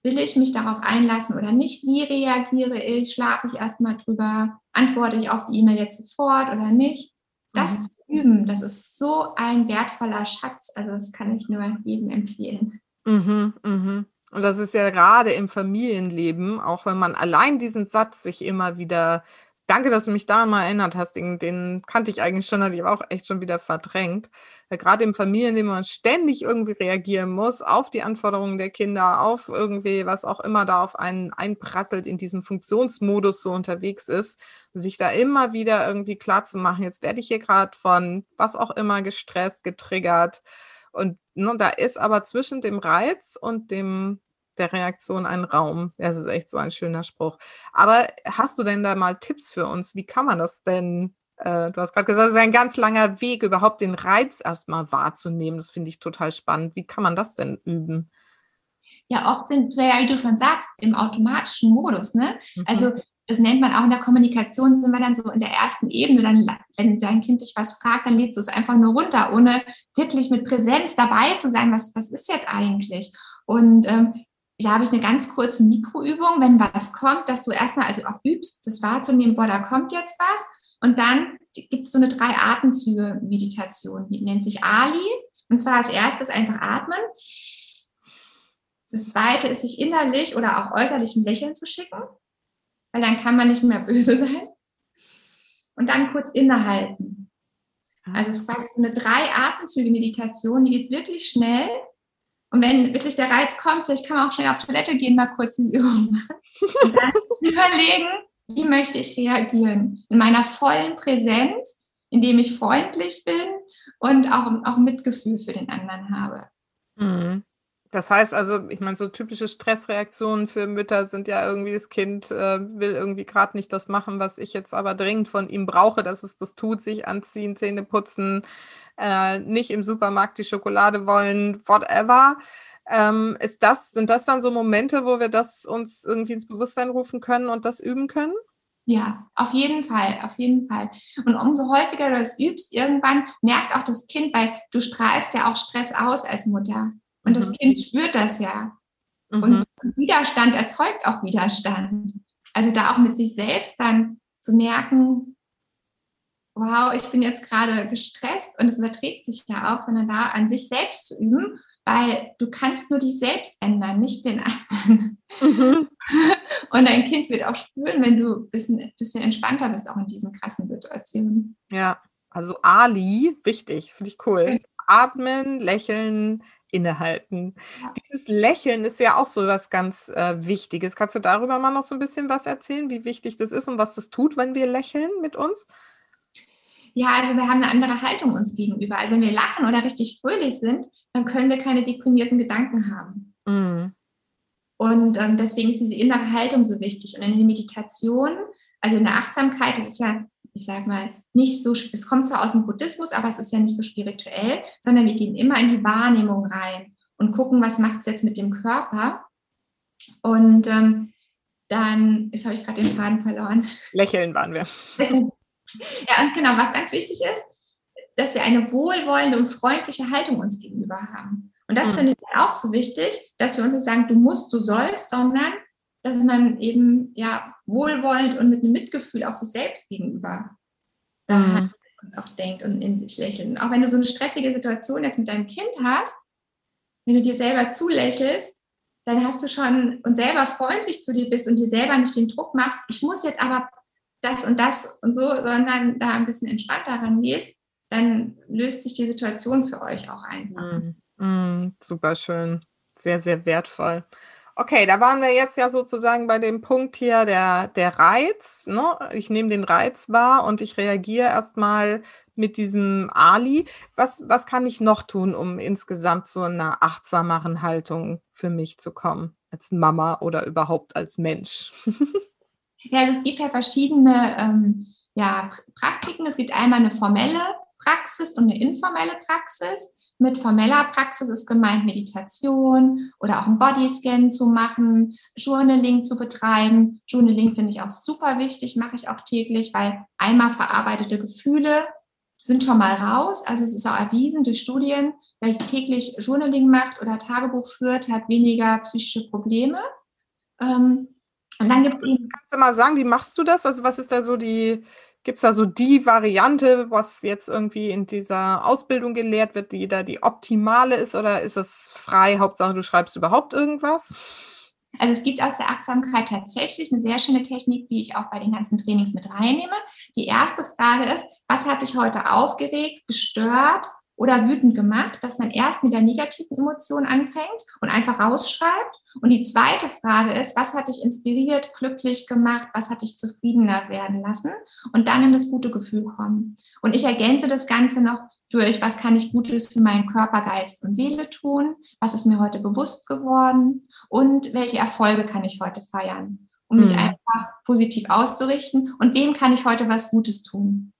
will ich mich darauf einlassen oder nicht, wie reagiere ich, schlafe ich erstmal drüber, antworte ich auf die E-Mail jetzt sofort oder nicht. Das mhm. zu üben, das ist so ein wertvoller Schatz. Also das kann ich nur jedem empfehlen. Mhm, mhm. Und das ist ja gerade im Familienleben, auch wenn man allein diesen Satz sich immer wieder Danke, dass du mich daran mal erinnert hast. Den, den kannte ich eigentlich schon, hatte ich aber auch echt schon wieder verdrängt. Gerade im Familienleben man ständig irgendwie reagieren muss auf die Anforderungen der Kinder, auf irgendwie, was auch immer da auf einen einprasselt, in diesem Funktionsmodus so unterwegs ist, sich da immer wieder irgendwie klar zu machen, jetzt werde ich hier gerade von was auch immer gestresst, getriggert. Und ne, da ist aber zwischen dem Reiz und dem der Reaktion einen Raum. Das ist echt so ein schöner Spruch. Aber hast du denn da mal Tipps für uns? Wie kann man das denn? Äh, du hast gerade gesagt, es ist ein ganz langer Weg, überhaupt den Reiz erstmal wahrzunehmen. Das finde ich total spannend. Wie kann man das denn üben? Ja, oft sind wir ja, wie du schon sagst, im automatischen Modus. Ne? Mhm. Also das nennt man auch in der Kommunikation, sind wir dann so in der ersten Ebene. Dann, wenn dein Kind dich was fragt, dann lädst du es einfach nur runter, ohne wirklich mit Präsenz dabei zu sein. Was, was ist jetzt eigentlich? Und ähm, da habe ich eine ganz kurze Mikroübung, wenn was kommt, dass du erstmal also auch übst, das wahrzunehmen, boah, da kommt jetzt was. Und dann gibt es so eine drei Atemzüge-Meditation, die nennt sich Ali. Und zwar als erstes einfach atmen. Das zweite ist, sich innerlich oder auch äußerlich ein Lächeln zu schicken, weil dann kann man nicht mehr böse sein. Und dann kurz innehalten. Also es ist quasi so eine drei Atemzüge-Meditation, die geht wirklich schnell und wenn wirklich der Reiz kommt, vielleicht kann man auch schnell auf Toilette gehen, mal kurz diese Übung machen. Und dann überlegen, wie möchte ich reagieren? In meiner vollen Präsenz, indem ich freundlich bin und auch, auch Mitgefühl für den anderen habe. Mhm. Das heißt also, ich meine, so typische Stressreaktionen für Mütter sind ja irgendwie, das Kind äh, will irgendwie gerade nicht das machen, was ich jetzt aber dringend von ihm brauche, dass es das tut, sich anziehen, Zähne putzen, äh, nicht im Supermarkt die Schokolade wollen, whatever. Ähm, ist das, sind das dann so Momente, wo wir das uns irgendwie ins Bewusstsein rufen können und das üben können? Ja, auf jeden Fall, auf jeden Fall. Und umso häufiger du das übst, irgendwann merkt auch das Kind, weil du strahlst ja auch Stress aus als Mutter. Und mhm. das Kind spürt das ja. Mhm. Und Widerstand erzeugt auch Widerstand. Also da auch mit sich selbst dann zu merken, wow, ich bin jetzt gerade gestresst und es überträgt sich ja auch, sondern da an sich selbst zu üben, weil du kannst nur dich selbst ändern, nicht den anderen. Mhm. Und dein Kind wird auch spüren, wenn du ein bisschen, bisschen entspannter bist, auch in diesen krassen Situationen. Ja, also Ali, wichtig, finde ich cool. Atmen, lächeln, innehalten. Ja. Dieses Lächeln ist ja auch so was ganz äh, Wichtiges. Kannst du darüber mal noch so ein bisschen was erzählen, wie wichtig das ist und was das tut, wenn wir lächeln mit uns? Ja, also wir haben eine andere Haltung uns gegenüber. Also wenn wir lachen oder richtig fröhlich sind, dann können wir keine deprimierten Gedanken haben. Mhm. Und ähm, deswegen ist diese innere Haltung so wichtig. Und in der Meditation, also in der Achtsamkeit, das ist ja, ich sag mal, nicht so, es kommt zwar aus dem Buddhismus, aber es ist ja nicht so spirituell, sondern wir gehen immer in die Wahrnehmung rein und gucken, was macht es jetzt mit dem Körper. Und ähm, dann, jetzt habe ich gerade den Faden verloren. Lächeln waren wir. Ja, und genau, was ganz wichtig ist, dass wir eine wohlwollende und freundliche Haltung uns gegenüber haben. Und das mhm. finde ich auch so wichtig, dass wir uns nicht sagen, du musst, du sollst, sondern dass man eben ja wohlwollend und mit einem Mitgefühl auch sich selbst gegenüber mhm. und auch denkt und in sich lächelt. Und auch wenn du so eine stressige Situation jetzt mit deinem Kind hast, wenn du dir selber zulächelst, dann hast du schon und selber freundlich zu dir bist und dir selber nicht den Druck machst, ich muss jetzt aber das und das und so, sondern da ein bisschen entspannter rangehst, dann löst sich die Situation für euch auch einfach. Mm, mm, super schön, sehr, sehr wertvoll. Okay, da waren wir jetzt ja sozusagen bei dem Punkt hier der, der Reiz. Ne? Ich nehme den Reiz wahr und ich reagiere erstmal mit diesem Ali. Was, was kann ich noch tun, um insgesamt zu einer achtsameren Haltung für mich zu kommen, als Mama oder überhaupt als Mensch? Ja, es gibt halt verschiedene ähm, ja, Praktiken. Es gibt einmal eine formelle Praxis und eine informelle Praxis. Mit formeller Praxis ist gemeint Meditation oder auch einen Bodyscan zu machen, Journaling zu betreiben. Journaling finde ich auch super wichtig, mache ich auch täglich, weil einmal verarbeitete Gefühle sind schon mal raus. Also es ist auch erwiesen durch Studien, wer täglich Journaling macht oder Tagebuch führt, hat weniger psychische Probleme. Ähm, und dann gibt es eben. Kannst du mal sagen, wie machst du das? Also, was ist da so die, gibt es da so die Variante, was jetzt irgendwie in dieser Ausbildung gelehrt wird, die da die optimale ist oder ist es frei? Hauptsache, du schreibst überhaupt irgendwas? Also es gibt aus der Achtsamkeit tatsächlich eine sehr schöne Technik, die ich auch bei den ganzen Trainings mit reinnehme. Die erste Frage ist, was hat dich heute aufgeregt, gestört oder wütend gemacht, dass man erst mit der negativen Emotion anfängt und einfach rausschreibt. Und die zweite Frage ist, was hat dich inspiriert, glücklich gemacht, was hat dich zufriedener werden lassen und dann in das gute Gefühl kommen. Und ich ergänze das Ganze noch durch, was kann ich Gutes für meinen Körper, Geist und Seele tun, was ist mir heute bewusst geworden und welche Erfolge kann ich heute feiern, um mich mhm. einfach positiv auszurichten und wem kann ich heute was Gutes tun.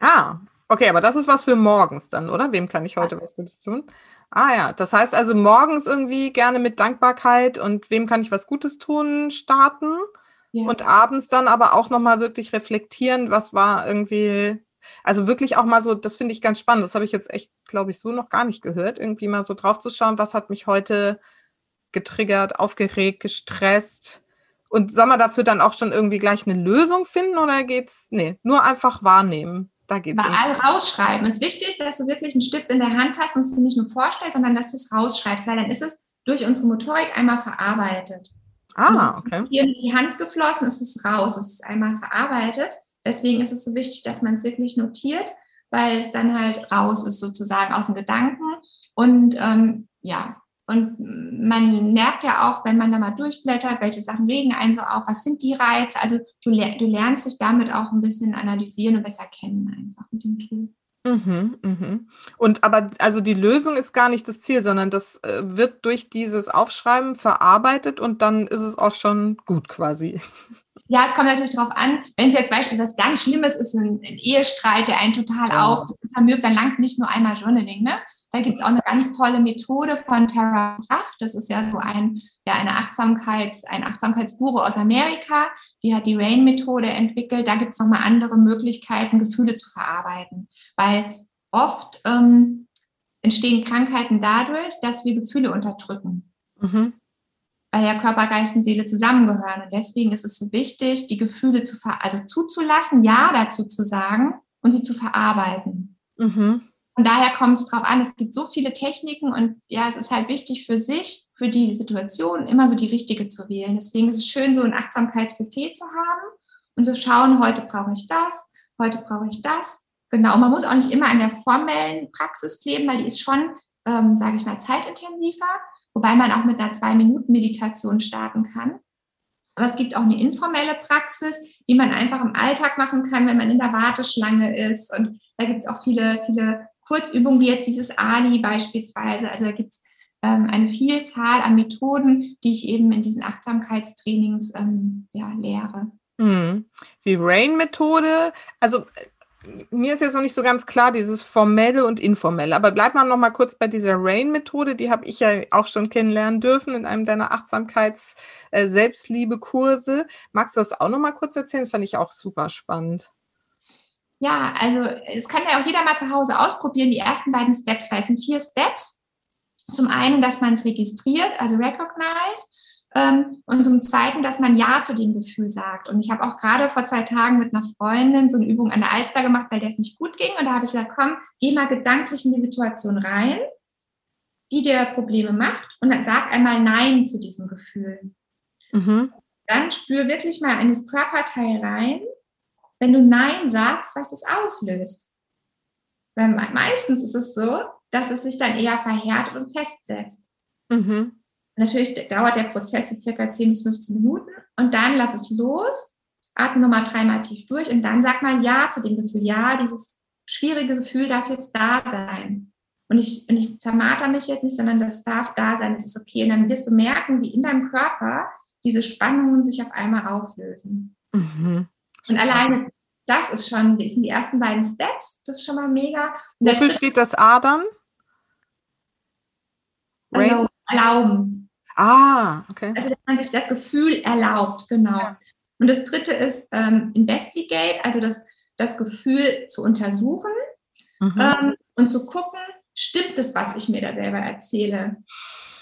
Ah, Okay, aber das ist was für morgens dann, oder? Wem kann ich heute was Gutes tun? Ah ja, das heißt also morgens irgendwie gerne mit Dankbarkeit und wem kann ich was Gutes tun starten ja. und abends dann aber auch nochmal wirklich reflektieren, was war irgendwie, also wirklich auch mal so, das finde ich ganz spannend, das habe ich jetzt echt, glaube ich, so noch gar nicht gehört, irgendwie mal so drauf zu schauen, was hat mich heute getriggert, aufgeregt, gestresst und soll man dafür dann auch schon irgendwie gleich eine Lösung finden oder geht's, nee, nur einfach wahrnehmen? Da geht's Bei allem rausschreiben. Es ist wichtig, dass du wirklich einen Stift in der Hand hast und es dir nicht nur vorstellst, sondern dass du es rausschreibst, weil dann ist es durch unsere Motorik einmal verarbeitet. Ah, okay. Hier in die Hand geflossen, ist es raus, es ist einmal verarbeitet. Deswegen ist es so wichtig, dass man es wirklich notiert, weil es dann halt raus ist sozusagen aus dem Gedanken. Und ähm, ja, und man merkt ja auch, wenn man da mal durchblättert, welche Sachen regen einen so auf, was sind die Reize. Also du, du lernst dich damit auch ein bisschen analysieren und besser kennen einfach mit dem Tool. Mhm, mhm. Und aber also die Lösung ist gar nicht das Ziel, sondern das äh, wird durch dieses Aufschreiben verarbeitet und dann ist es auch schon gut quasi. Ja, es kommt natürlich darauf an, wenn es jetzt beispielsweise was ganz Schlimmes ist, ein, ein Ehestreit, der einen total ja. auf zermürbt, dann langt nicht nur einmal Journaling. Ne? Da gibt es auch eine ganz tolle Methode von Tara Brach. Das ist ja so ein, ja, eine Achtsamkeits, ein Achtsamkeitsguru aus Amerika. Die hat die Rain-Methode entwickelt. Da gibt es nochmal andere Möglichkeiten, Gefühle zu verarbeiten. Weil oft ähm, entstehen Krankheiten dadurch, dass wir Gefühle unterdrücken. Mhm. Weil ja Körper, Geist und Seele zusammengehören. Und deswegen ist es so wichtig, die Gefühle zu also zuzulassen, Ja dazu zu sagen und sie zu verarbeiten. Mhm. Von daher kommt es darauf an, es gibt so viele Techniken und ja, es ist halt wichtig für sich, für die Situation immer so die richtige zu wählen. Deswegen ist es schön, so ein Achtsamkeitsbuffet zu haben und zu schauen, heute brauche ich das, heute brauche ich das. Genau, man muss auch nicht immer an der formellen Praxis kleben, weil die ist schon, ähm, sage ich mal, zeitintensiver, wobei man auch mit einer Zwei-Minuten-Meditation starten kann. Aber es gibt auch eine informelle Praxis, die man einfach im Alltag machen kann, wenn man in der Warteschlange ist. Und da gibt es auch viele, viele Kurzübungen, wie jetzt dieses Ali beispielsweise. Also da gibt es ähm, eine Vielzahl an Methoden, die ich eben in diesen Achtsamkeitstrainings ähm, ja, lehre. Mhm. Die Rain-Methode, also mir ist jetzt noch nicht so ganz klar, dieses formelle und informelle. Aber bleib mal noch mal kurz bei dieser Rain-Methode. Die habe ich ja auch schon kennenlernen dürfen in einem deiner Achtsamkeits-Selbstliebe-Kurse. Magst du das auch noch mal kurz erzählen? Das fand ich auch super spannend. Ja, also es kann ja auch jeder mal zu Hause ausprobieren, die ersten beiden Steps, sind vier Steps. Zum einen, dass man es registriert, also recognize, und zum Zweiten, dass man Ja zu dem Gefühl sagt. Und ich habe auch gerade vor zwei Tagen mit einer Freundin so eine Übung an der Alster gemacht, weil der es nicht gut ging. Und da habe ich gesagt, komm, geh mal gedanklich in die Situation rein, die dir Probleme macht. Und dann sag einmal Nein zu diesem Gefühl. Mhm. Dann spür wirklich mal in das Körperteil rein wenn du Nein sagst, was es auslöst. Weil meistens ist es so, dass es sich dann eher verhärtet und festsetzt. Mhm. Natürlich dauert der Prozess so circa 10 bis 15 Minuten und dann lass es los, atme nochmal dreimal tief durch und dann sag mal Ja zu dem Gefühl. Ja, dieses schwierige Gefühl darf jetzt da sein. Und ich, und ich zermarter mich jetzt nicht, sondern das darf da sein, das ist okay. Und dann wirst du merken, wie in deinem Körper diese Spannungen sich auf einmal auflösen. Mhm. Und alleine das ist schon, das sind die ersten beiden Steps, das ist schon mal mega. Und Wofür steht das A dann? Also erlauben. Ah, okay. Also, dass man sich das Gefühl erlaubt, genau. Ja. Und das dritte ist ähm, Investigate, also das, das Gefühl zu untersuchen mhm. ähm, und zu gucken, stimmt es, was ich mir da selber erzähle?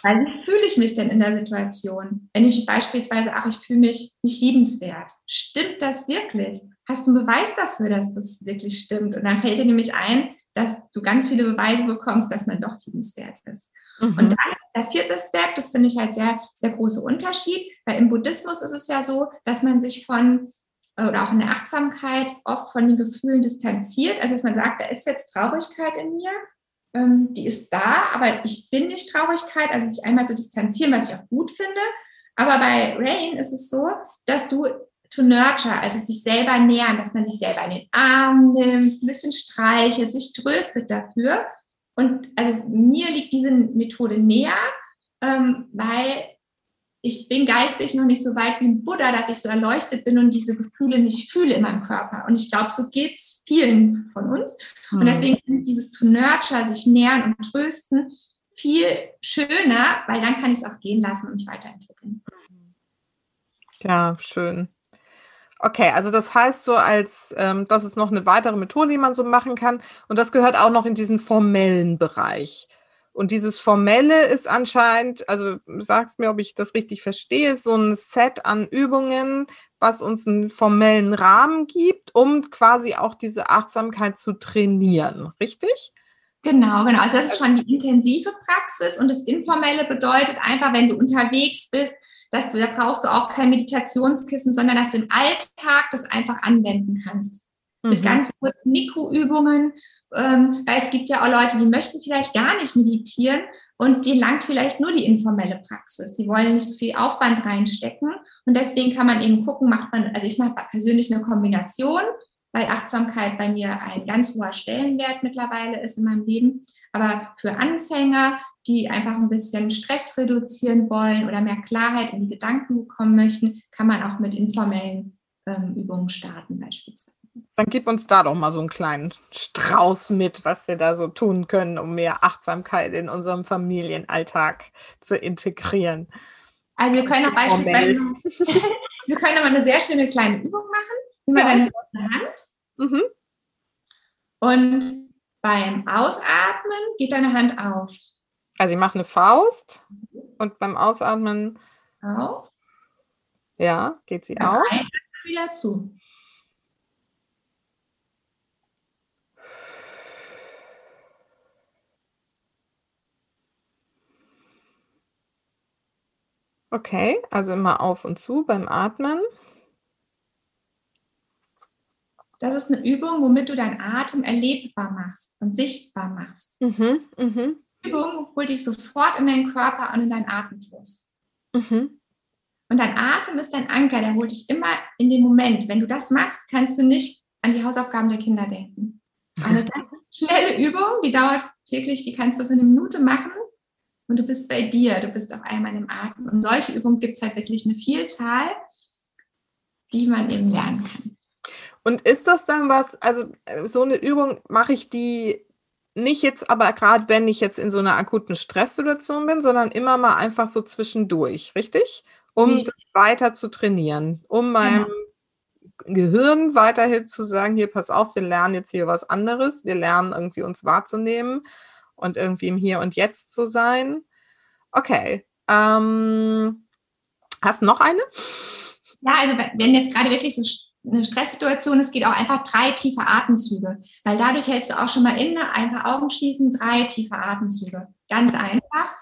Weil wie fühle ich mich denn in der Situation? Wenn ich beispielsweise, ach, ich fühle mich nicht liebenswert. Stimmt das wirklich? Hast du einen Beweis dafür, dass das wirklich stimmt? Und dann fällt dir nämlich ein, dass du ganz viele Beweise bekommst, dass man doch liebenswert ist. Mhm. Und dann ist der vierte Step, das finde ich halt sehr, sehr große Unterschied, weil im Buddhismus ist es ja so, dass man sich von oder auch in der Achtsamkeit oft von den Gefühlen distanziert. Also dass man sagt, da ist jetzt Traurigkeit in mir ähm, die ist da, aber ich bin nicht Traurigkeit, also sich einmal zu distanzieren, was ich auch gut finde. Aber bei Rain ist es so, dass du to nurture, also sich selber nähern, dass man sich selber in den Arm nimmt, ein bisschen streichelt, sich tröstet dafür. Und also mir liegt diese Methode näher, ähm, weil ich bin geistig noch nicht so weit wie ein Buddha, dass ich so erleuchtet bin und diese Gefühle nicht fühle in meinem Körper. Und ich glaube, so geht es vielen von uns. Mhm. Und deswegen finde ich dieses to nurture, sich nähern und trösten, viel schöner, weil dann kann ich es auch gehen lassen und mich weiterentwickeln. Ja, schön. Okay, also das heißt so als, ähm, das ist noch eine weitere Methode, die man so machen kann. Und das gehört auch noch in diesen formellen Bereich. Und dieses Formelle ist anscheinend, also sagst mir, ob ich das richtig verstehe, so ein Set an Übungen, was uns einen formellen Rahmen gibt, um quasi auch diese Achtsamkeit zu trainieren, richtig? Genau, genau. Also das ist schon die intensive Praxis und das Informelle bedeutet einfach, wenn du unterwegs bist, dass du, da brauchst du auch kein Meditationskissen, sondern dass du im Alltag das einfach anwenden kannst. Mhm. Mit ganz kurzen Mikroübungen ähm, weil es gibt ja auch Leute, die möchten vielleicht gar nicht meditieren und denen langt vielleicht nur die informelle Praxis. Die wollen nicht so viel Aufwand reinstecken und deswegen kann man eben gucken, macht man, also ich mache persönlich eine Kombination, weil Achtsamkeit bei mir ein ganz hoher Stellenwert mittlerweile ist in meinem Leben. Aber für Anfänger, die einfach ein bisschen Stress reduzieren wollen oder mehr Klarheit in die Gedanken bekommen möchten, kann man auch mit informellen ähm, Übungen starten beispielsweise. Dann gib uns da doch mal so einen kleinen Strauß mit, was wir da so tun können, um mehr Achtsamkeit in unserem Familienalltag zu integrieren. Also wir können auch beispielsweise, wir können aber eine sehr schöne kleine Übung machen, wie man ja. deine Hand. Mhm. Und beim Ausatmen geht deine Hand auf. Also ich mache eine Faust und beim Ausatmen Auf. ja, geht sie Beim auf. Einatmen wieder zu. Okay, also immer auf und zu beim Atmen. Das ist eine Übung, womit du deinen Atem erlebbar machst und sichtbar machst. Mhm, Die Übung holt dich sofort in deinen Körper und in deinen Atemfluss. mhm. Und dein Atem ist dein Anker, der holt dich immer in den Moment. Wenn du das machst, kannst du nicht an die Hausaufgaben der Kinder denken. Eine ganz schnelle Übung, die dauert wirklich, die kannst du für eine Minute machen und du bist bei dir, du bist auf einmal im Atem. Und solche Übungen gibt es halt wirklich eine Vielzahl, die man eben lernen kann. Und ist das dann was, also äh, so eine Übung mache ich die nicht jetzt, aber gerade wenn ich jetzt in so einer akuten Stresssituation bin, sondern immer mal einfach so zwischendurch, richtig? Um Richtig. das weiter zu trainieren, um meinem Gehirn weiterhin zu sagen, hier, pass auf, wir lernen jetzt hier was anderes, wir lernen irgendwie uns wahrzunehmen und irgendwie im Hier und Jetzt zu sein. Okay. Ähm, hast du noch eine? Ja, also wenn jetzt gerade wirklich so eine Stresssituation ist, geht auch einfach drei tiefe Atemzüge, weil dadurch hältst du auch schon mal inne, einfach Augen schließen, drei tiefe Atemzüge. Ganz einfach.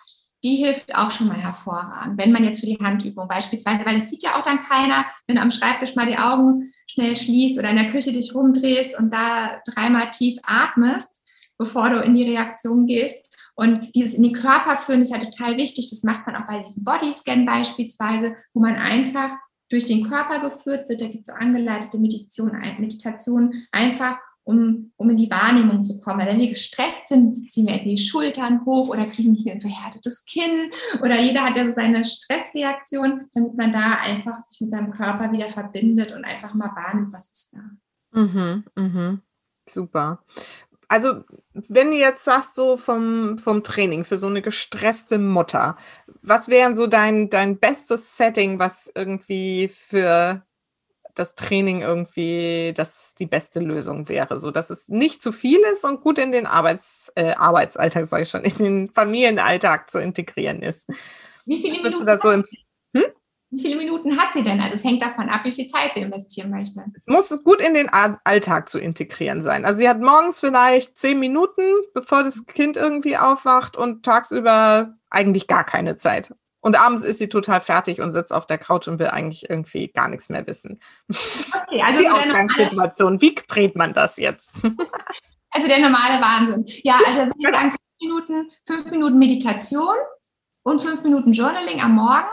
Die hilft auch schon mal hervorragend, wenn man jetzt für die Handübung beispielsweise, weil es sieht ja auch dann keiner, wenn du am Schreibtisch mal die Augen schnell schließt oder in der Küche dich rumdrehst und da dreimal tief atmest, bevor du in die Reaktion gehst. Und dieses in den Körper führen ist ja total wichtig. Das macht man auch bei diesem Bodyscan beispielsweise, wo man einfach durch den Körper geführt wird. Da gibt es so angeleitete Meditation, Meditation einfach, um, um in die Wahrnehmung zu kommen. Weil wenn wir gestresst sind, ziehen wir die Schultern hoch oder kriegen hier ein verhärtetes Kinn oder jeder hat ja so seine Stressreaktion, damit man da einfach sich mit seinem Körper wieder verbindet und einfach mal wahrnimmt, was ist da. Mhm, mhm. Super. Also, wenn du jetzt sagst, so vom, vom Training für so eine gestresste Mutter, was wäre so dein, dein bestes Setting, was irgendwie für das Training irgendwie das die beste Lösung wäre, so dass es nicht zu viel ist und gut in den Arbeits, äh, Arbeitsalltag, sage ich schon, in den Familienalltag zu integrieren ist. Wie viele, Würdest du Minuten, das so empfehlen? Wie viele Minuten hat sie denn? Also es hängt davon ab, wie viel Zeit sie investieren möchte. Es muss gut in den Alltag zu integrieren sein. Also sie hat morgens vielleicht zehn Minuten, bevor das Kind irgendwie aufwacht und tagsüber eigentlich gar keine Zeit. Und abends ist sie total fertig und sitzt auf der Couch und will eigentlich irgendwie gar nichts mehr wissen. Okay, also Die Ausgangssituation, wie dreht man das jetzt? also der normale Wahnsinn. Ja, also würde ich sagen, fünf Minuten, fünf Minuten Meditation und fünf Minuten Journaling am Morgen,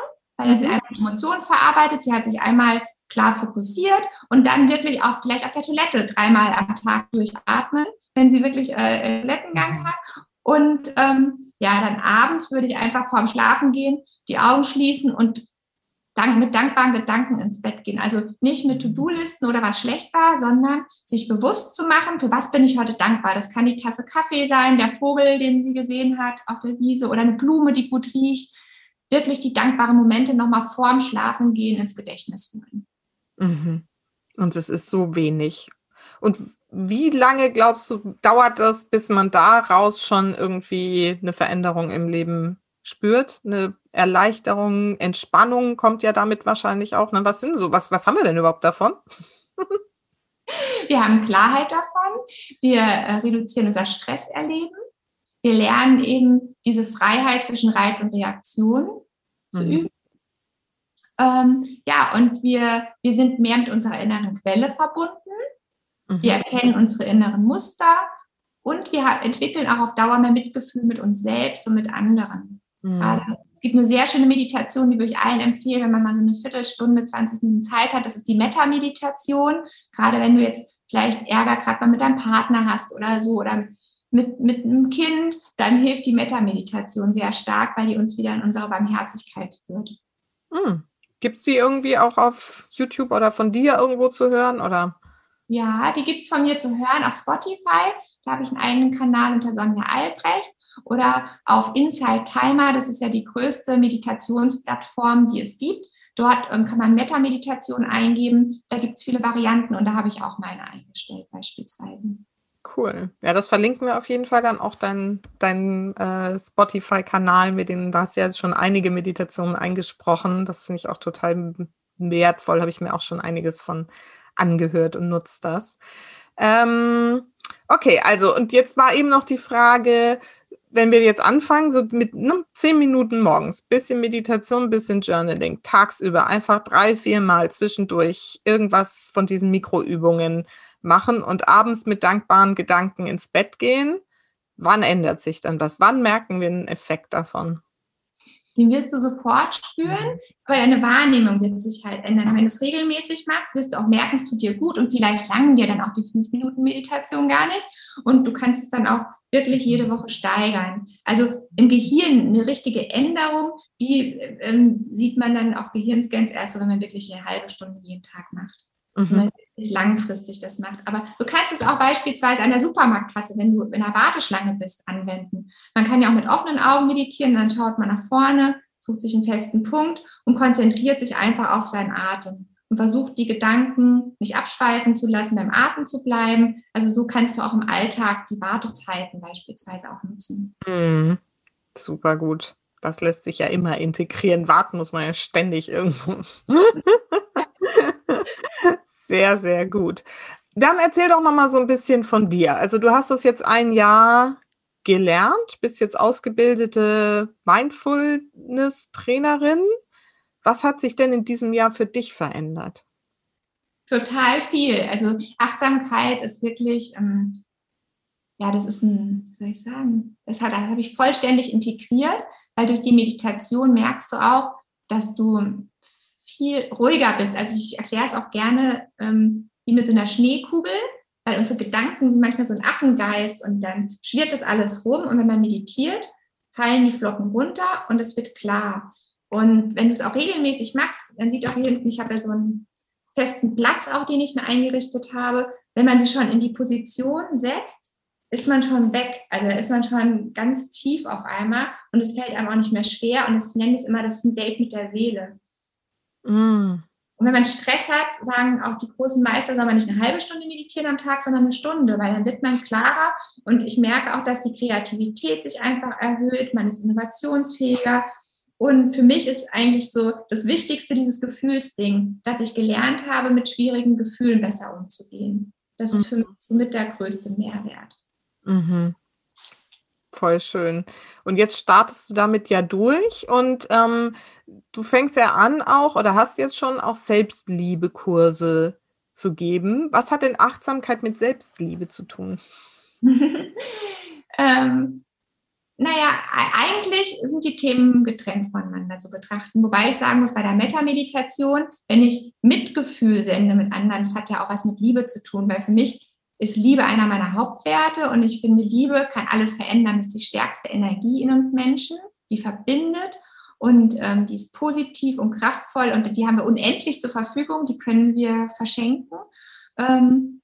weil sie Mhm. einfach Emotionen verarbeitet. Sie hat sich einmal klar fokussiert und dann wirklich auch vielleicht auf der Toilette dreimal am Tag durchatmen, wenn sie wirklich äh, Toilettengang hat. Und ähm, ja, dann abends würde ich einfach vorm Schlafen gehen, die Augen schließen und dank, mit dankbaren Gedanken ins Bett gehen. Also nicht mit To-Do-Listen oder was schlecht war, sondern sich bewusst zu machen, für was bin ich heute dankbar. Das kann die Tasse Kaffee sein, der Vogel, den sie gesehen hat auf der Wiese oder eine Blume, die gut riecht. Wirklich die dankbaren Momente nochmal vorm Schlafen gehen ins Gedächtnis holen. Mhm. Und es ist so wenig. Und wie lange glaubst du, dauert das, bis man daraus schon irgendwie eine Veränderung im Leben spürt? Eine Erleichterung, Entspannung kommt ja damit wahrscheinlich auch. Ne? Was sind so, was, was haben wir denn überhaupt davon? Wir haben Klarheit davon. Wir äh, reduzieren unser Stresserleben. Wir lernen eben diese Freiheit zwischen Reiz und Reaktion zu Mhm. üben. Ähm, ja, und wir, wir sind mehr mit unserer inneren Quelle verbunden. Wir Mhm. erkennen unsere inneren Muster und wir entwickeln auch auf Dauer mehr Mitgefühl mit uns selbst und mit anderen. Mhm. Es gibt eine sehr schöne Meditation, die würde ich allen empfehlen, wenn man mal so eine Viertelstunde, 20 Minuten Zeit hat. Das ist die Metta-Meditation. Gerade wenn du jetzt vielleicht Ärger gerade mal mit deinem Partner hast oder so oder mit, mit einem Kind, dann hilft die Metta-Meditation sehr stark, weil die uns wieder in unsere Barmherzigkeit führt. Mhm. Gibt es die irgendwie auch auf YouTube oder von dir irgendwo zu hören? Oder? Ja, die gibt es von mir zu hören auf Spotify. Da habe ich einen eigenen Kanal unter Sonja Albrecht. Oder auf Inside Timer, das ist ja die größte Meditationsplattform, die es gibt. Dort ähm, kann man Metta-Meditation eingeben. Da gibt es viele Varianten und da habe ich auch meine eingestellt beispielsweise. Cool. Ja, das verlinken wir auf jeden Fall dann auch deinen dein, äh, Spotify-Kanal, mit dem da hast du ja schon einige Meditationen eingesprochen. Das finde ich auch total wertvoll, habe ich mir auch schon einiges von angehört und nutzt das. Ähm, okay, also und jetzt war eben noch die Frage, wenn wir jetzt anfangen, so mit ne, zehn Minuten morgens, bisschen Meditation, bisschen Journaling, tagsüber einfach drei, vier Mal zwischendurch irgendwas von diesen Mikroübungen machen und abends mit dankbaren Gedanken ins Bett gehen, wann ändert sich dann was? Wann merken wir einen Effekt davon? Den wirst du sofort spüren, aber deine Wahrnehmung wird sich halt ändern. Wenn du es regelmäßig machst, wirst du auch merken, es tut dir gut und vielleicht langen dir dann auch die fünf Minuten Meditation gar nicht und du kannst es dann auch wirklich jede Woche steigern. Also im Gehirn eine richtige Änderung, die ähm, sieht man dann auch Gehirnscans erst, wenn man wirklich eine halbe Stunde jeden Tag macht. Mhm langfristig das macht. Aber du kannst es auch beispielsweise an der Supermarktkasse, wenn du in der Warteschlange bist, anwenden. Man kann ja auch mit offenen Augen meditieren, dann schaut man nach vorne, sucht sich einen festen Punkt und konzentriert sich einfach auf seinen Atem und versucht die Gedanken nicht abschweifen zu lassen, beim Atem zu bleiben. Also so kannst du auch im Alltag die Wartezeiten beispielsweise auch nutzen. Mm, super gut. Das lässt sich ja immer integrieren. Warten muss man ja ständig irgendwo. Sehr, sehr gut. Dann erzähl doch noch mal so ein bisschen von dir. Also du hast das jetzt ein Jahr gelernt, bist jetzt ausgebildete Mindfulness-Trainerin. Was hat sich denn in diesem Jahr für dich verändert? Total viel. Also Achtsamkeit ist wirklich, ähm, ja, das ist ein, wie soll ich sagen, das, das habe ich vollständig integriert, weil durch die Meditation merkst du auch, dass du viel ruhiger bist. Also ich erkläre es auch gerne ähm, wie mit so einer Schneekugel, weil unsere Gedanken sind manchmal so ein Affengeist und dann schwirrt das alles rum und wenn man meditiert, fallen die Flocken runter und es wird klar. Und wenn du es auch regelmäßig machst, dann sieht auch hier hinten, ich habe ja so einen festen Platz auch, den ich mir eingerichtet habe. Wenn man sich schon in die Position setzt, ist man schon weg. Also ist man schon ganz tief auf einmal und es fällt einem auch nicht mehr schwer. Und es nennt es immer, das Date mit der Seele. Mm. Und wenn man Stress hat, sagen auch die großen Meister, soll man nicht eine halbe Stunde meditieren am Tag, sondern eine Stunde, weil dann wird man klarer. Und ich merke auch, dass die Kreativität sich einfach erhöht, man ist innovationsfähiger. Und für mich ist eigentlich so das Wichtigste dieses Gefühlsding, dass ich gelernt habe, mit schwierigen Gefühlen besser umzugehen. Das ist für mich somit der größte Mehrwert. Mhm. Voll schön. Und jetzt startest du damit ja durch und ähm, du fängst ja an auch oder hast jetzt schon auch Selbstliebekurse zu geben. Was hat denn Achtsamkeit mit Selbstliebe zu tun? ähm, naja, eigentlich sind die Themen getrennt voneinander zu betrachten. Wobei ich sagen muss, bei der Metameditation, wenn ich Mitgefühl sende mit anderen, das hat ja auch was mit Liebe zu tun, weil für mich ist Liebe einer meiner Hauptwerte und ich finde, Liebe kann alles verändern, ist die stärkste Energie in uns Menschen, die verbindet und ähm, die ist positiv und kraftvoll und die haben wir unendlich zur Verfügung, die können wir verschenken. Ähm,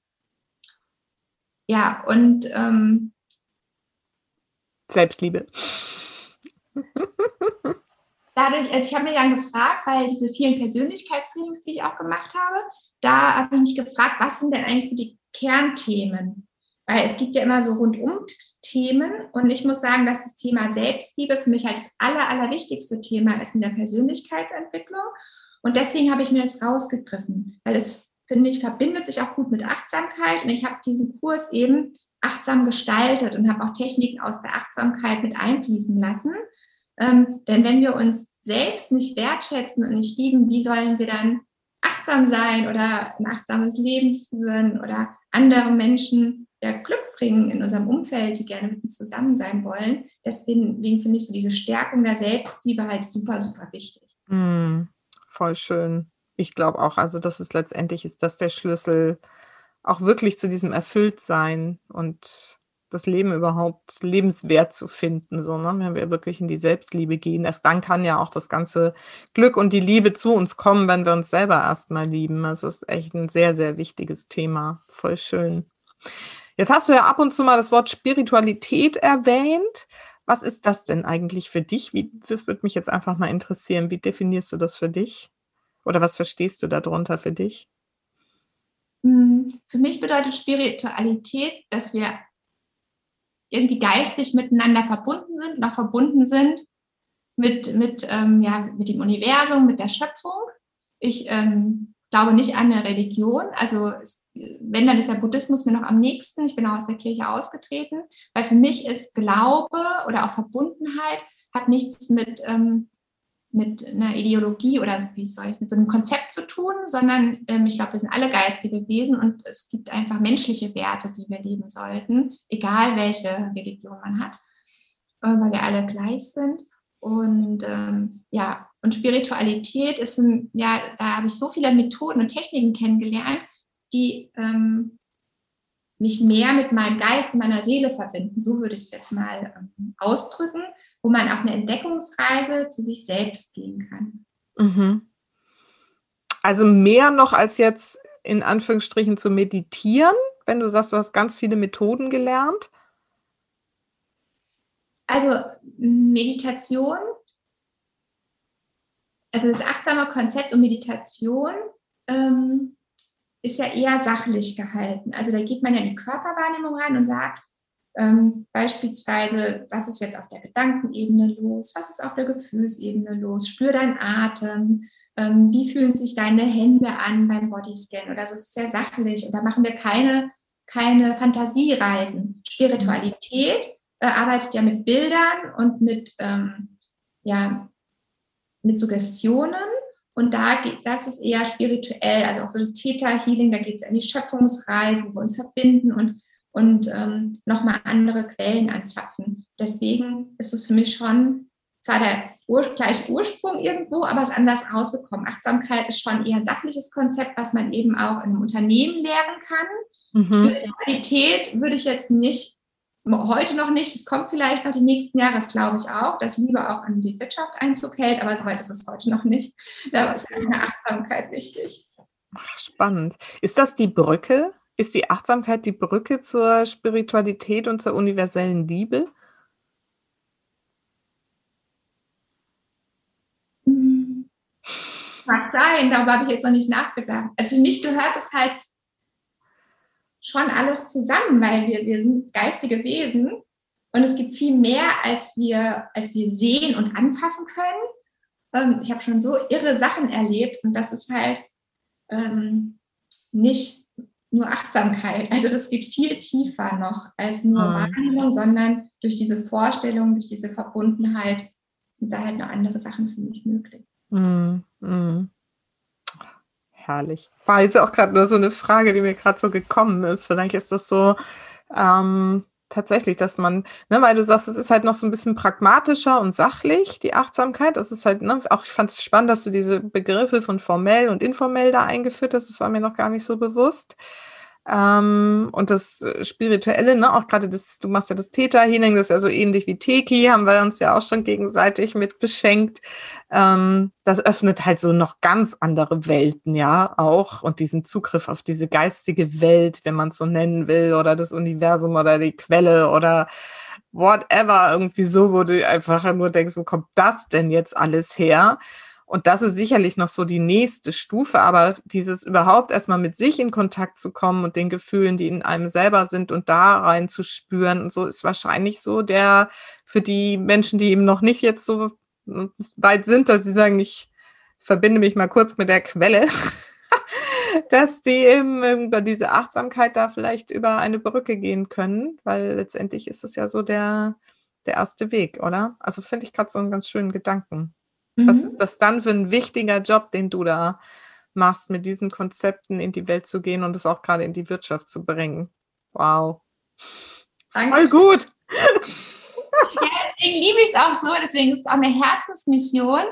ja, und ähm, Selbstliebe. Dadurch, also ich habe mich dann gefragt, weil diese vielen Persönlichkeitstrainings, die ich auch gemacht habe, da habe ich mich gefragt, was sind denn eigentlich so die Kernthemen? Weil es gibt ja immer so rundum Themen und ich muss sagen, dass das Thema Selbstliebe für mich halt das aller, allerwichtigste Thema ist in der Persönlichkeitsentwicklung. Und deswegen habe ich mir das rausgegriffen, weil es, finde ich, verbindet sich auch gut mit Achtsamkeit. Und ich habe diesen Kurs eben achtsam gestaltet und habe auch Techniken aus der Achtsamkeit mit einfließen lassen. Ähm, denn wenn wir uns selbst nicht wertschätzen und nicht lieben, wie sollen wir dann achtsam sein oder ein achtsames Leben führen oder andere Menschen ja, Glück bringen in unserem Umfeld, die gerne mit uns zusammen sein wollen. Deswegen, deswegen finde ich so diese Stärkung der Selbstliebe halt super, super wichtig. Mm, voll schön. Ich glaube auch, also das ist letztendlich ist das der Schlüssel auch wirklich zu diesem Erfülltsein und das Leben überhaupt lebenswert zu finden, so, ne? wenn wir wirklich in die Selbstliebe gehen. Erst dann kann ja auch das ganze Glück und die Liebe zu uns kommen, wenn wir uns selber erstmal lieben. Das ist echt ein sehr, sehr wichtiges Thema. Voll schön. Jetzt hast du ja ab und zu mal das Wort Spiritualität erwähnt. Was ist das denn eigentlich für dich? Wie, das würde mich jetzt einfach mal interessieren. Wie definierst du das für dich? Oder was verstehst du darunter für dich? Hm, für mich bedeutet Spiritualität, dass wir irgendwie geistig miteinander verbunden sind, noch verbunden sind mit, mit, ähm, ja, mit dem Universum, mit der Schöpfung. Ich ähm, glaube nicht an eine Religion. Also wenn, dann ist der Buddhismus mir noch am nächsten. Ich bin auch aus der Kirche ausgetreten, weil für mich ist Glaube oder auch Verbundenheit hat nichts mit, ähm, mit einer Ideologie oder so, wie soll ich, mit so einem Konzept zu tun, sondern ähm, ich glaube, wir sind alle geistige Wesen und es gibt einfach menschliche Werte, die wir leben sollten, egal welche Religion man hat, äh, weil wir alle gleich sind. Und ähm, ja, und Spiritualität ist, für, ja, da habe ich so viele Methoden und Techniken kennengelernt, die ähm, mich mehr mit meinem Geist und meiner Seele verbinden. So würde ich es jetzt mal ähm, ausdrücken, wo man auf eine Entdeckungsreise zu sich selbst gehen kann. Mhm. Also mehr noch als jetzt in Anführungsstrichen zu meditieren, wenn du sagst, du hast ganz viele Methoden gelernt. Also Meditation, also das achtsame Konzept und Meditation ähm, ist ja eher sachlich gehalten. Also da geht man ja in die Körperwahrnehmung rein und sagt ähm, beispielsweise, was ist jetzt auf der Gedankenebene los, was ist auf der Gefühlsebene los, spür deinen Atem, ähm, wie fühlen sich deine Hände an beim Bodyscan oder so. Es ist sehr sachlich und da machen wir keine, keine Fantasiereisen. Spiritualität äh, arbeitet ja mit Bildern und mit, ähm, ja, mit Suggestionen. Und da geht, das ist eher spirituell, also auch so das Theta-Healing, da geht es in die Schöpfungsreise, wo wir uns verbinden und, und ähm, nochmal andere Quellen anzapfen. Deswegen ist es für mich schon zwar der Ur gleiche Ursprung irgendwo, aber es ist anders rausgekommen. Achtsamkeit ist schon eher ein sachliches Konzept, was man eben auch in einem Unternehmen lehren kann. Mhm. Spiritualität würde ich jetzt nicht heute noch nicht, es kommt vielleicht noch die nächsten Jahre, das glaube ich auch, dass Liebe auch in die Wirtschaft Einzug hält, aber soweit ist es heute noch nicht. Da ist eine Achtsamkeit wichtig. Ach, spannend. Ist das die Brücke? Ist die Achtsamkeit die Brücke zur Spiritualität und zur universellen Liebe? Hm. Mag sein, darüber habe ich jetzt noch nicht nachgedacht. Also für mich gehört es halt schon alles zusammen, weil wir, wir sind geistige Wesen und es gibt viel mehr, als wir, als wir sehen und anfassen können. Ähm, ich habe schon so irre Sachen erlebt und das ist halt ähm, nicht nur Achtsamkeit. Also das geht viel tiefer noch als nur mhm. Wahrnehmung, sondern durch diese Vorstellung, durch diese Verbundenheit sind da halt noch andere Sachen für mich möglich. Mhm. Mhm herrlich. War jetzt auch gerade nur so eine Frage, die mir gerade so gekommen ist. Vielleicht ist das so ähm, tatsächlich, dass man, ne, weil du sagst, es ist halt noch so ein bisschen pragmatischer und sachlich, die Achtsamkeit. Das ist halt, ne, auch ich fand es spannend, dass du diese Begriffe von formell und informell da eingeführt hast. Das war mir noch gar nicht so bewusst. Ähm, und das äh, Spirituelle, ne, auch gerade das, du machst ja das Theta-Healing, das ist ja so ähnlich wie Teki, haben wir uns ja auch schon gegenseitig mit beschenkt. Ähm, das öffnet halt so noch ganz andere Welten, ja, auch und diesen Zugriff auf diese geistige Welt, wenn man es so nennen will, oder das Universum oder die Quelle oder whatever, irgendwie so, wo du einfach nur denkst, wo kommt das denn jetzt alles her? Und das ist sicherlich noch so die nächste Stufe, aber dieses überhaupt erstmal mit sich in Kontakt zu kommen und den Gefühlen, die in einem selber sind und da rein zu spüren und so ist wahrscheinlich so der für die Menschen, die eben noch nicht jetzt so weit sind, dass sie sagen, ich verbinde mich mal kurz mit der Quelle, dass die eben über diese Achtsamkeit da vielleicht über eine Brücke gehen können, weil letztendlich ist es ja so der, der erste Weg, oder? Also finde ich gerade so einen ganz schönen Gedanken. Mhm. Was ist das dann für ein wichtiger Job, den du da machst, mit diesen Konzepten in die Welt zu gehen und es auch gerade in die Wirtschaft zu bringen? Wow. Danke. Voll gut. Ja, deswegen liebe ich es auch so, deswegen ist es auch eine Herzensmission,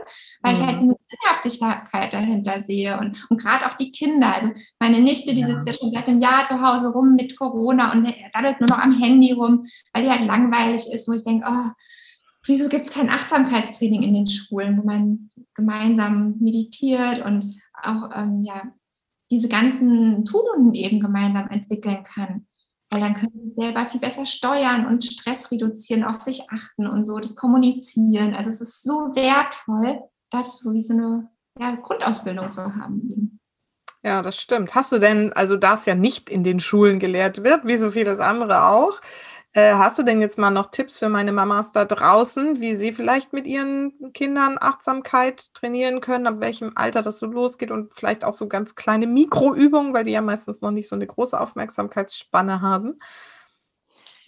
weil mhm. ich halt so eine Sinnhaftigkeit dahinter sehe und, und gerade auch die Kinder. Also meine Nichte, die ja. sitzt ja schon seit einem Jahr zu Hause rum mit Corona und daddelt nur noch am Handy rum, weil die halt langweilig ist, wo ich denke, oh, wieso gibt es kein Achtsamkeitstraining in den Schulen, wo man gemeinsam meditiert und auch ähm, ja, diese ganzen Tugenden eben gemeinsam entwickeln kann. Weil dann können sie selber viel besser steuern und Stress reduzieren, auf sich achten und so, das Kommunizieren. Also es ist so wertvoll, das wie so eine ja, Grundausbildung zu haben. Ja, das stimmt. Hast du denn, also da es ja nicht in den Schulen gelehrt wird, wie so vieles andere auch, äh, hast du denn jetzt mal noch Tipps für meine Mamas da draußen, wie sie vielleicht mit ihren Kindern Achtsamkeit trainieren können, ab welchem Alter das so losgeht und vielleicht auch so ganz kleine Mikroübungen, weil die ja meistens noch nicht so eine große Aufmerksamkeitsspanne haben?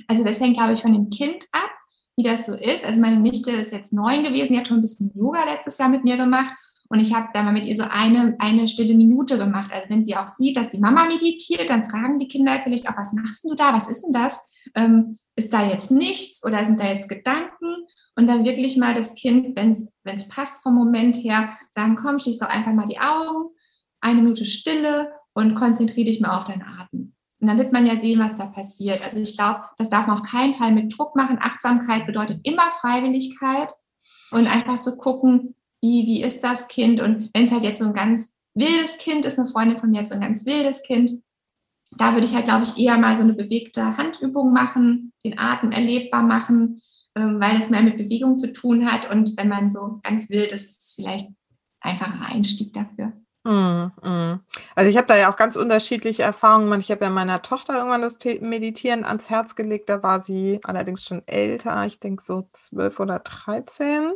Also das hängt, glaube ich, von dem Kind ab, wie das so ist. Also meine Nichte ist jetzt neun gewesen, die hat schon ein bisschen Yoga letztes Jahr mit mir gemacht. Und ich habe da mal mit ihr so eine, eine stille Minute gemacht. Also wenn sie auch sieht, dass die Mama meditiert, dann fragen die Kinder vielleicht auch, was machst du da? Was ist denn das? Ähm, ist da jetzt nichts oder sind da jetzt Gedanken? Und dann wirklich mal das Kind, wenn es passt vom Moment her, sagen, komm, schließ doch einfach mal die Augen, eine Minute Stille und konzentriere dich mal auf deinen Atem. Und dann wird man ja sehen, was da passiert. Also ich glaube, das darf man auf keinen Fall mit Druck machen. Achtsamkeit bedeutet immer Freiwilligkeit und einfach zu gucken, wie, wie ist das Kind? Und wenn es halt jetzt so ein ganz wildes Kind ist, eine Freundin von mir hat so ein ganz wildes Kind, da würde ich halt, glaube ich, eher mal so eine bewegte Handübung machen, den Atem erlebbar machen, ähm, weil das mehr mit Bewegung zu tun hat. Und wenn man so ganz wild ist, ist es vielleicht einfacher Einstieg dafür. Mm, mm. Also ich habe da ja auch ganz unterschiedliche Erfahrungen. Ich habe ja meiner Tochter irgendwann das Meditieren ans Herz gelegt. Da war sie allerdings schon älter, ich denke so zwölf oder dreizehn.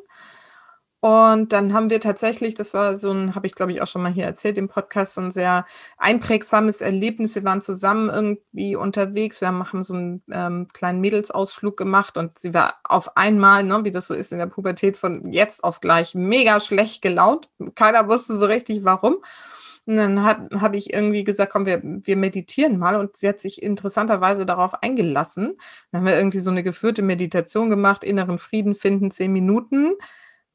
Und dann haben wir tatsächlich, das war so ein, habe ich glaube ich auch schon mal hier erzählt im Podcast, so ein sehr einprägsames Erlebnis. Wir waren zusammen irgendwie unterwegs. Wir haben, so einen ähm, kleinen Mädelsausflug gemacht und sie war auf einmal, ne, wie das so ist in der Pubertät, von jetzt auf gleich mega schlecht gelaunt. Keiner wusste so richtig warum. Und dann habe ich irgendwie gesagt, komm, wir, wir meditieren mal. Und sie hat sich interessanterweise darauf eingelassen. Dann haben wir irgendwie so eine geführte Meditation gemacht, inneren Frieden finden, zehn Minuten.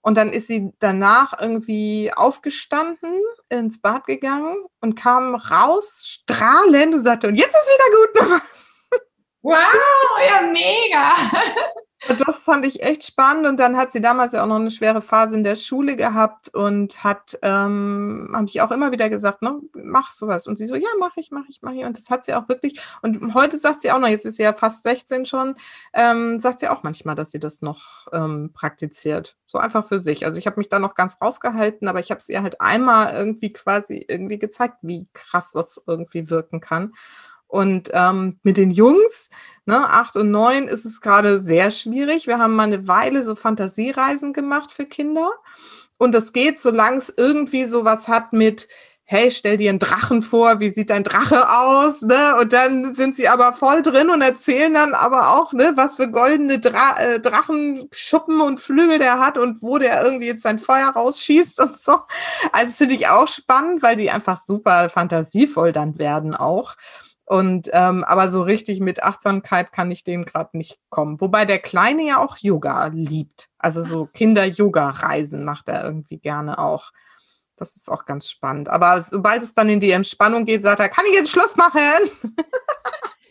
Und dann ist sie danach irgendwie aufgestanden, ins Bad gegangen und kam raus, strahlend und sagte, und jetzt ist wieder gut. Wow, ja, mega. Das fand ich echt spannend und dann hat sie damals ja auch noch eine schwere Phase in der Schule gehabt und hat, ähm, habe ich auch immer wieder gesagt, ne, mach sowas. Und sie so, ja, mach ich, mach ich, mach ich. Und das hat sie auch wirklich, und heute sagt sie auch noch, jetzt ist sie ja fast 16 schon, ähm, sagt sie auch manchmal, dass sie das noch ähm, praktiziert. So einfach für sich. Also ich habe mich da noch ganz rausgehalten, aber ich habe es ihr halt einmal irgendwie quasi irgendwie gezeigt, wie krass das irgendwie wirken kann. Und ähm, mit den Jungs, ne, acht und neun, ist es gerade sehr schwierig. Wir haben mal eine Weile so Fantasiereisen gemacht für Kinder. Und das geht, solange es irgendwie sowas hat mit, hey, stell dir einen Drachen vor, wie sieht dein Drache aus, ne? Und dann sind sie aber voll drin und erzählen dann aber auch, ne, was für goldene Dra äh, Drachenschuppen und Flügel der hat und wo der irgendwie jetzt sein Feuer rausschießt und so. Also finde ich auch spannend, weil die einfach super fantasievoll dann werden auch. Und ähm, aber so richtig mit Achtsamkeit kann ich denen gerade nicht kommen. Wobei der Kleine ja auch Yoga liebt. Also so Kinder-Yoga-Reisen macht er irgendwie gerne auch. Das ist auch ganz spannend. Aber sobald es dann in die Entspannung geht, sagt er, kann ich jetzt Schluss machen?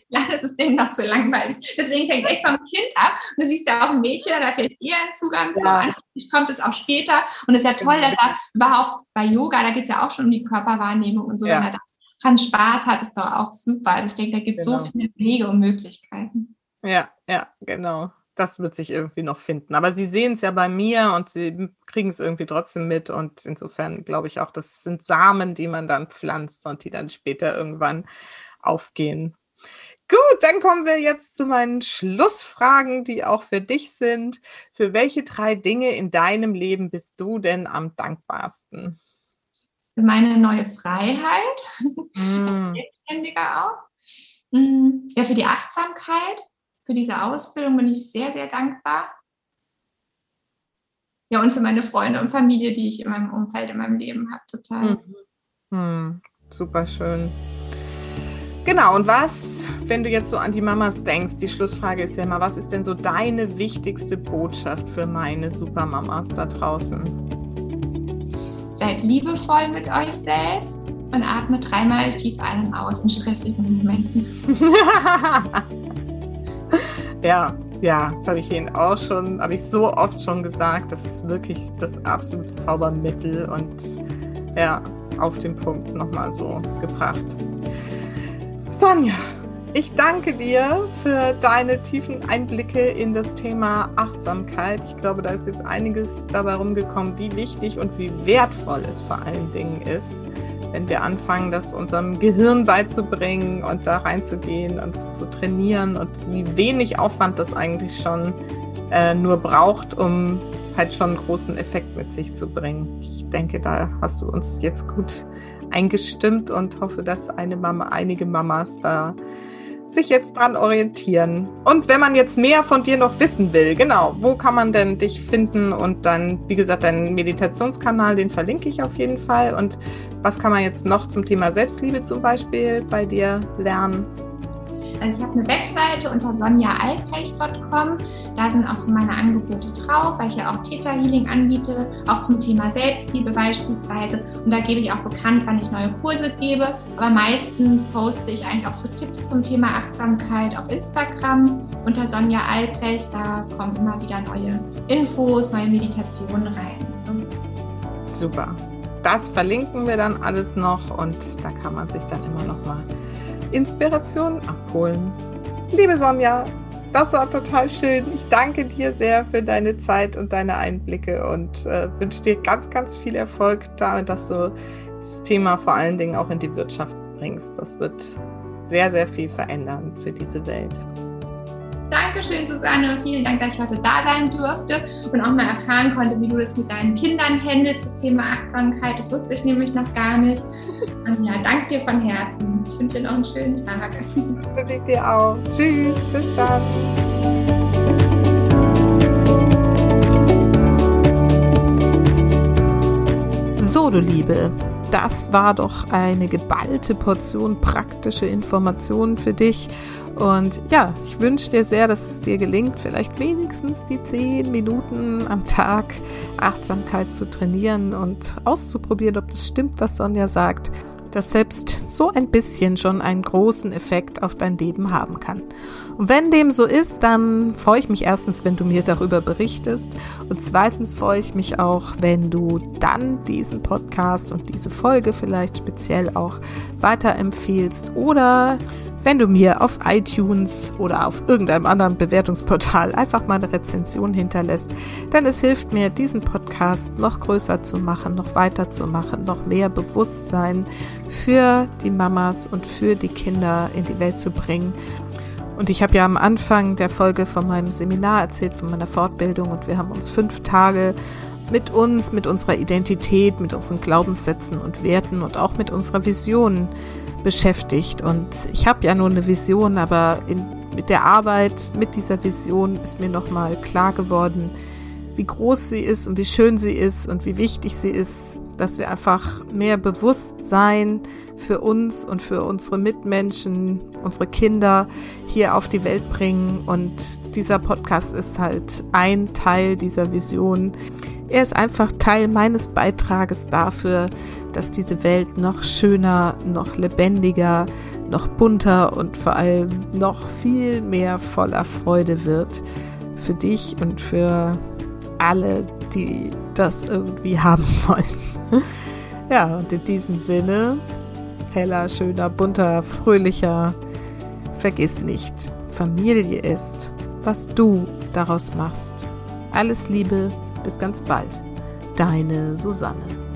Ja, das ist denen noch zu langweilig. Deswegen hängt echt vom Kind ab. Und du siehst ja auch ein Mädchen, da fehlt eher ein Zugang ja. zu. Ich kommt es auch später. Und es ist ja toll, dass er überhaupt bei Yoga, da geht es ja auch schon um die Körperwahrnehmung und so, ja. wenn er da dran Spaß hat, ist doch auch super. Also ich denke, da gibt es genau. so viele Wege und Möglichkeiten. Ja, ja, genau. Das wird sich irgendwie noch finden. Aber sie sehen es ja bei mir und sie kriegen es irgendwie trotzdem mit. Und insofern glaube ich auch, das sind Samen, die man dann pflanzt und die dann später irgendwann aufgehen. Gut, dann kommen wir jetzt zu meinen Schlussfragen, die auch für dich sind. Für welche drei Dinge in deinem Leben bist du denn am dankbarsten? Meine neue Freiheit, mm. Selbstständiger auch. Mm, ja, für die Achtsamkeit, für diese Ausbildung bin ich sehr, sehr dankbar. Ja, und für meine Freunde und Familie, die ich in meinem Umfeld, in meinem Leben habe, total. Mhm. Mhm. Super schön. Genau, und was, wenn du jetzt so an die Mamas denkst, die Schlussfrage ist ja immer, was ist denn so deine wichtigste Botschaft für meine Supermamas da draußen? Seid liebevoll mit euch selbst und atmet dreimal tief ein und aus in stressigen Momenten. ja, ja, das habe ich Ihnen auch schon, habe ich so oft schon gesagt. Das ist wirklich das absolute Zaubermittel und ja, auf den Punkt nochmal so gebracht. Sonja, ich danke dir für deine tiefen Einblicke in das Thema Achtsamkeit. Ich glaube, da ist jetzt einiges dabei rumgekommen, wie wichtig und wie wertvoll es vor allen Dingen ist, wenn wir anfangen, das unserem Gehirn beizubringen und da reinzugehen und zu trainieren und wie wenig Aufwand das eigentlich schon äh, nur braucht, um halt schon einen großen Effekt mit sich zu bringen. Ich denke, da hast du uns jetzt gut eingestimmt und hoffe, dass eine Mama, einige Mamas da sich jetzt dran orientieren. Und wenn man jetzt mehr von dir noch wissen will, genau, wo kann man denn dich finden? Und dann, wie gesagt, deinen Meditationskanal, den verlinke ich auf jeden Fall. Und was kann man jetzt noch zum Thema Selbstliebe zum Beispiel bei dir lernen? Also ich habe eine Webseite unter sonjaalpech.com. Da sind auch so meine Angebote drauf, weil ich ja auch Theta Healing anbiete, auch zum Thema Selbstliebe beispielsweise. Und da gebe ich auch bekannt, wann ich neue Kurse gebe. Aber meistens poste ich eigentlich auch so Tipps zum Thema Achtsamkeit auf Instagram unter Sonja Albrecht. Da kommen immer wieder neue Infos, neue Meditationen rein. So. Super. Das verlinken wir dann alles noch und da kann man sich dann immer noch mal Inspirationen abholen. Liebe Sonja, das war total schön. Ich danke dir sehr für deine Zeit und deine Einblicke und äh, wünsche dir ganz, ganz viel Erfolg damit, dass du das Thema vor allen Dingen auch in die Wirtschaft bringst. Das wird sehr, sehr viel verändern für diese Welt. Dankeschön, Susanne. Vielen Dank, dass ich heute da sein durfte und auch mal erfahren konnte, wie du das mit deinen Kindern handelst, das Thema Achtsamkeit. Das wusste ich nämlich noch gar nicht. Und ja, danke dir von Herzen. Ich wünsche dir noch einen schönen Tag. Wünsche ich dir auch. Tschüss, bis dann. So, du Liebe, das war doch eine geballte Portion praktische Informationen für dich. Und ja, ich wünsche dir sehr, dass es dir gelingt, vielleicht wenigstens die zehn Minuten am Tag Achtsamkeit zu trainieren und auszuprobieren, ob das stimmt, was Sonja sagt dass selbst so ein bisschen schon einen großen Effekt auf dein Leben haben kann. Und wenn dem so ist, dann freue ich mich erstens, wenn du mir darüber berichtest und zweitens freue ich mich auch, wenn du dann diesen Podcast und diese Folge vielleicht speziell auch weiterempfehlst oder wenn du mir auf iTunes oder auf irgendeinem anderen Bewertungsportal einfach mal eine Rezension hinterlässt, denn es hilft mir, diesen Podcast noch größer zu machen, noch weiter zu machen, noch mehr Bewusstsein für die Mamas und für die Kinder in die Welt zu bringen. Und ich habe ja am Anfang der Folge von meinem Seminar erzählt, von meiner Fortbildung und wir haben uns fünf Tage mit uns, mit unserer Identität, mit unseren Glaubenssätzen und Werten und auch mit unserer Vision beschäftigt. Und ich habe ja nur eine Vision, aber in, mit der Arbeit, mit dieser Vision ist mir nochmal klar geworden, wie groß sie ist und wie schön sie ist und wie wichtig sie ist, dass wir einfach mehr Bewusstsein für uns und für unsere Mitmenschen, unsere Kinder hier auf die Welt bringen. Und dieser Podcast ist halt ein Teil dieser Vision. Er ist einfach Teil meines Beitrages dafür, dass diese Welt noch schöner, noch lebendiger, noch bunter und vor allem noch viel mehr voller Freude wird. Für dich und für alle, die das irgendwie haben wollen. Ja, und in diesem Sinne, heller, schöner, bunter, fröhlicher, vergiss nicht, Familie ist, was du daraus machst. Alles Liebe, bis ganz bald. Deine Susanne.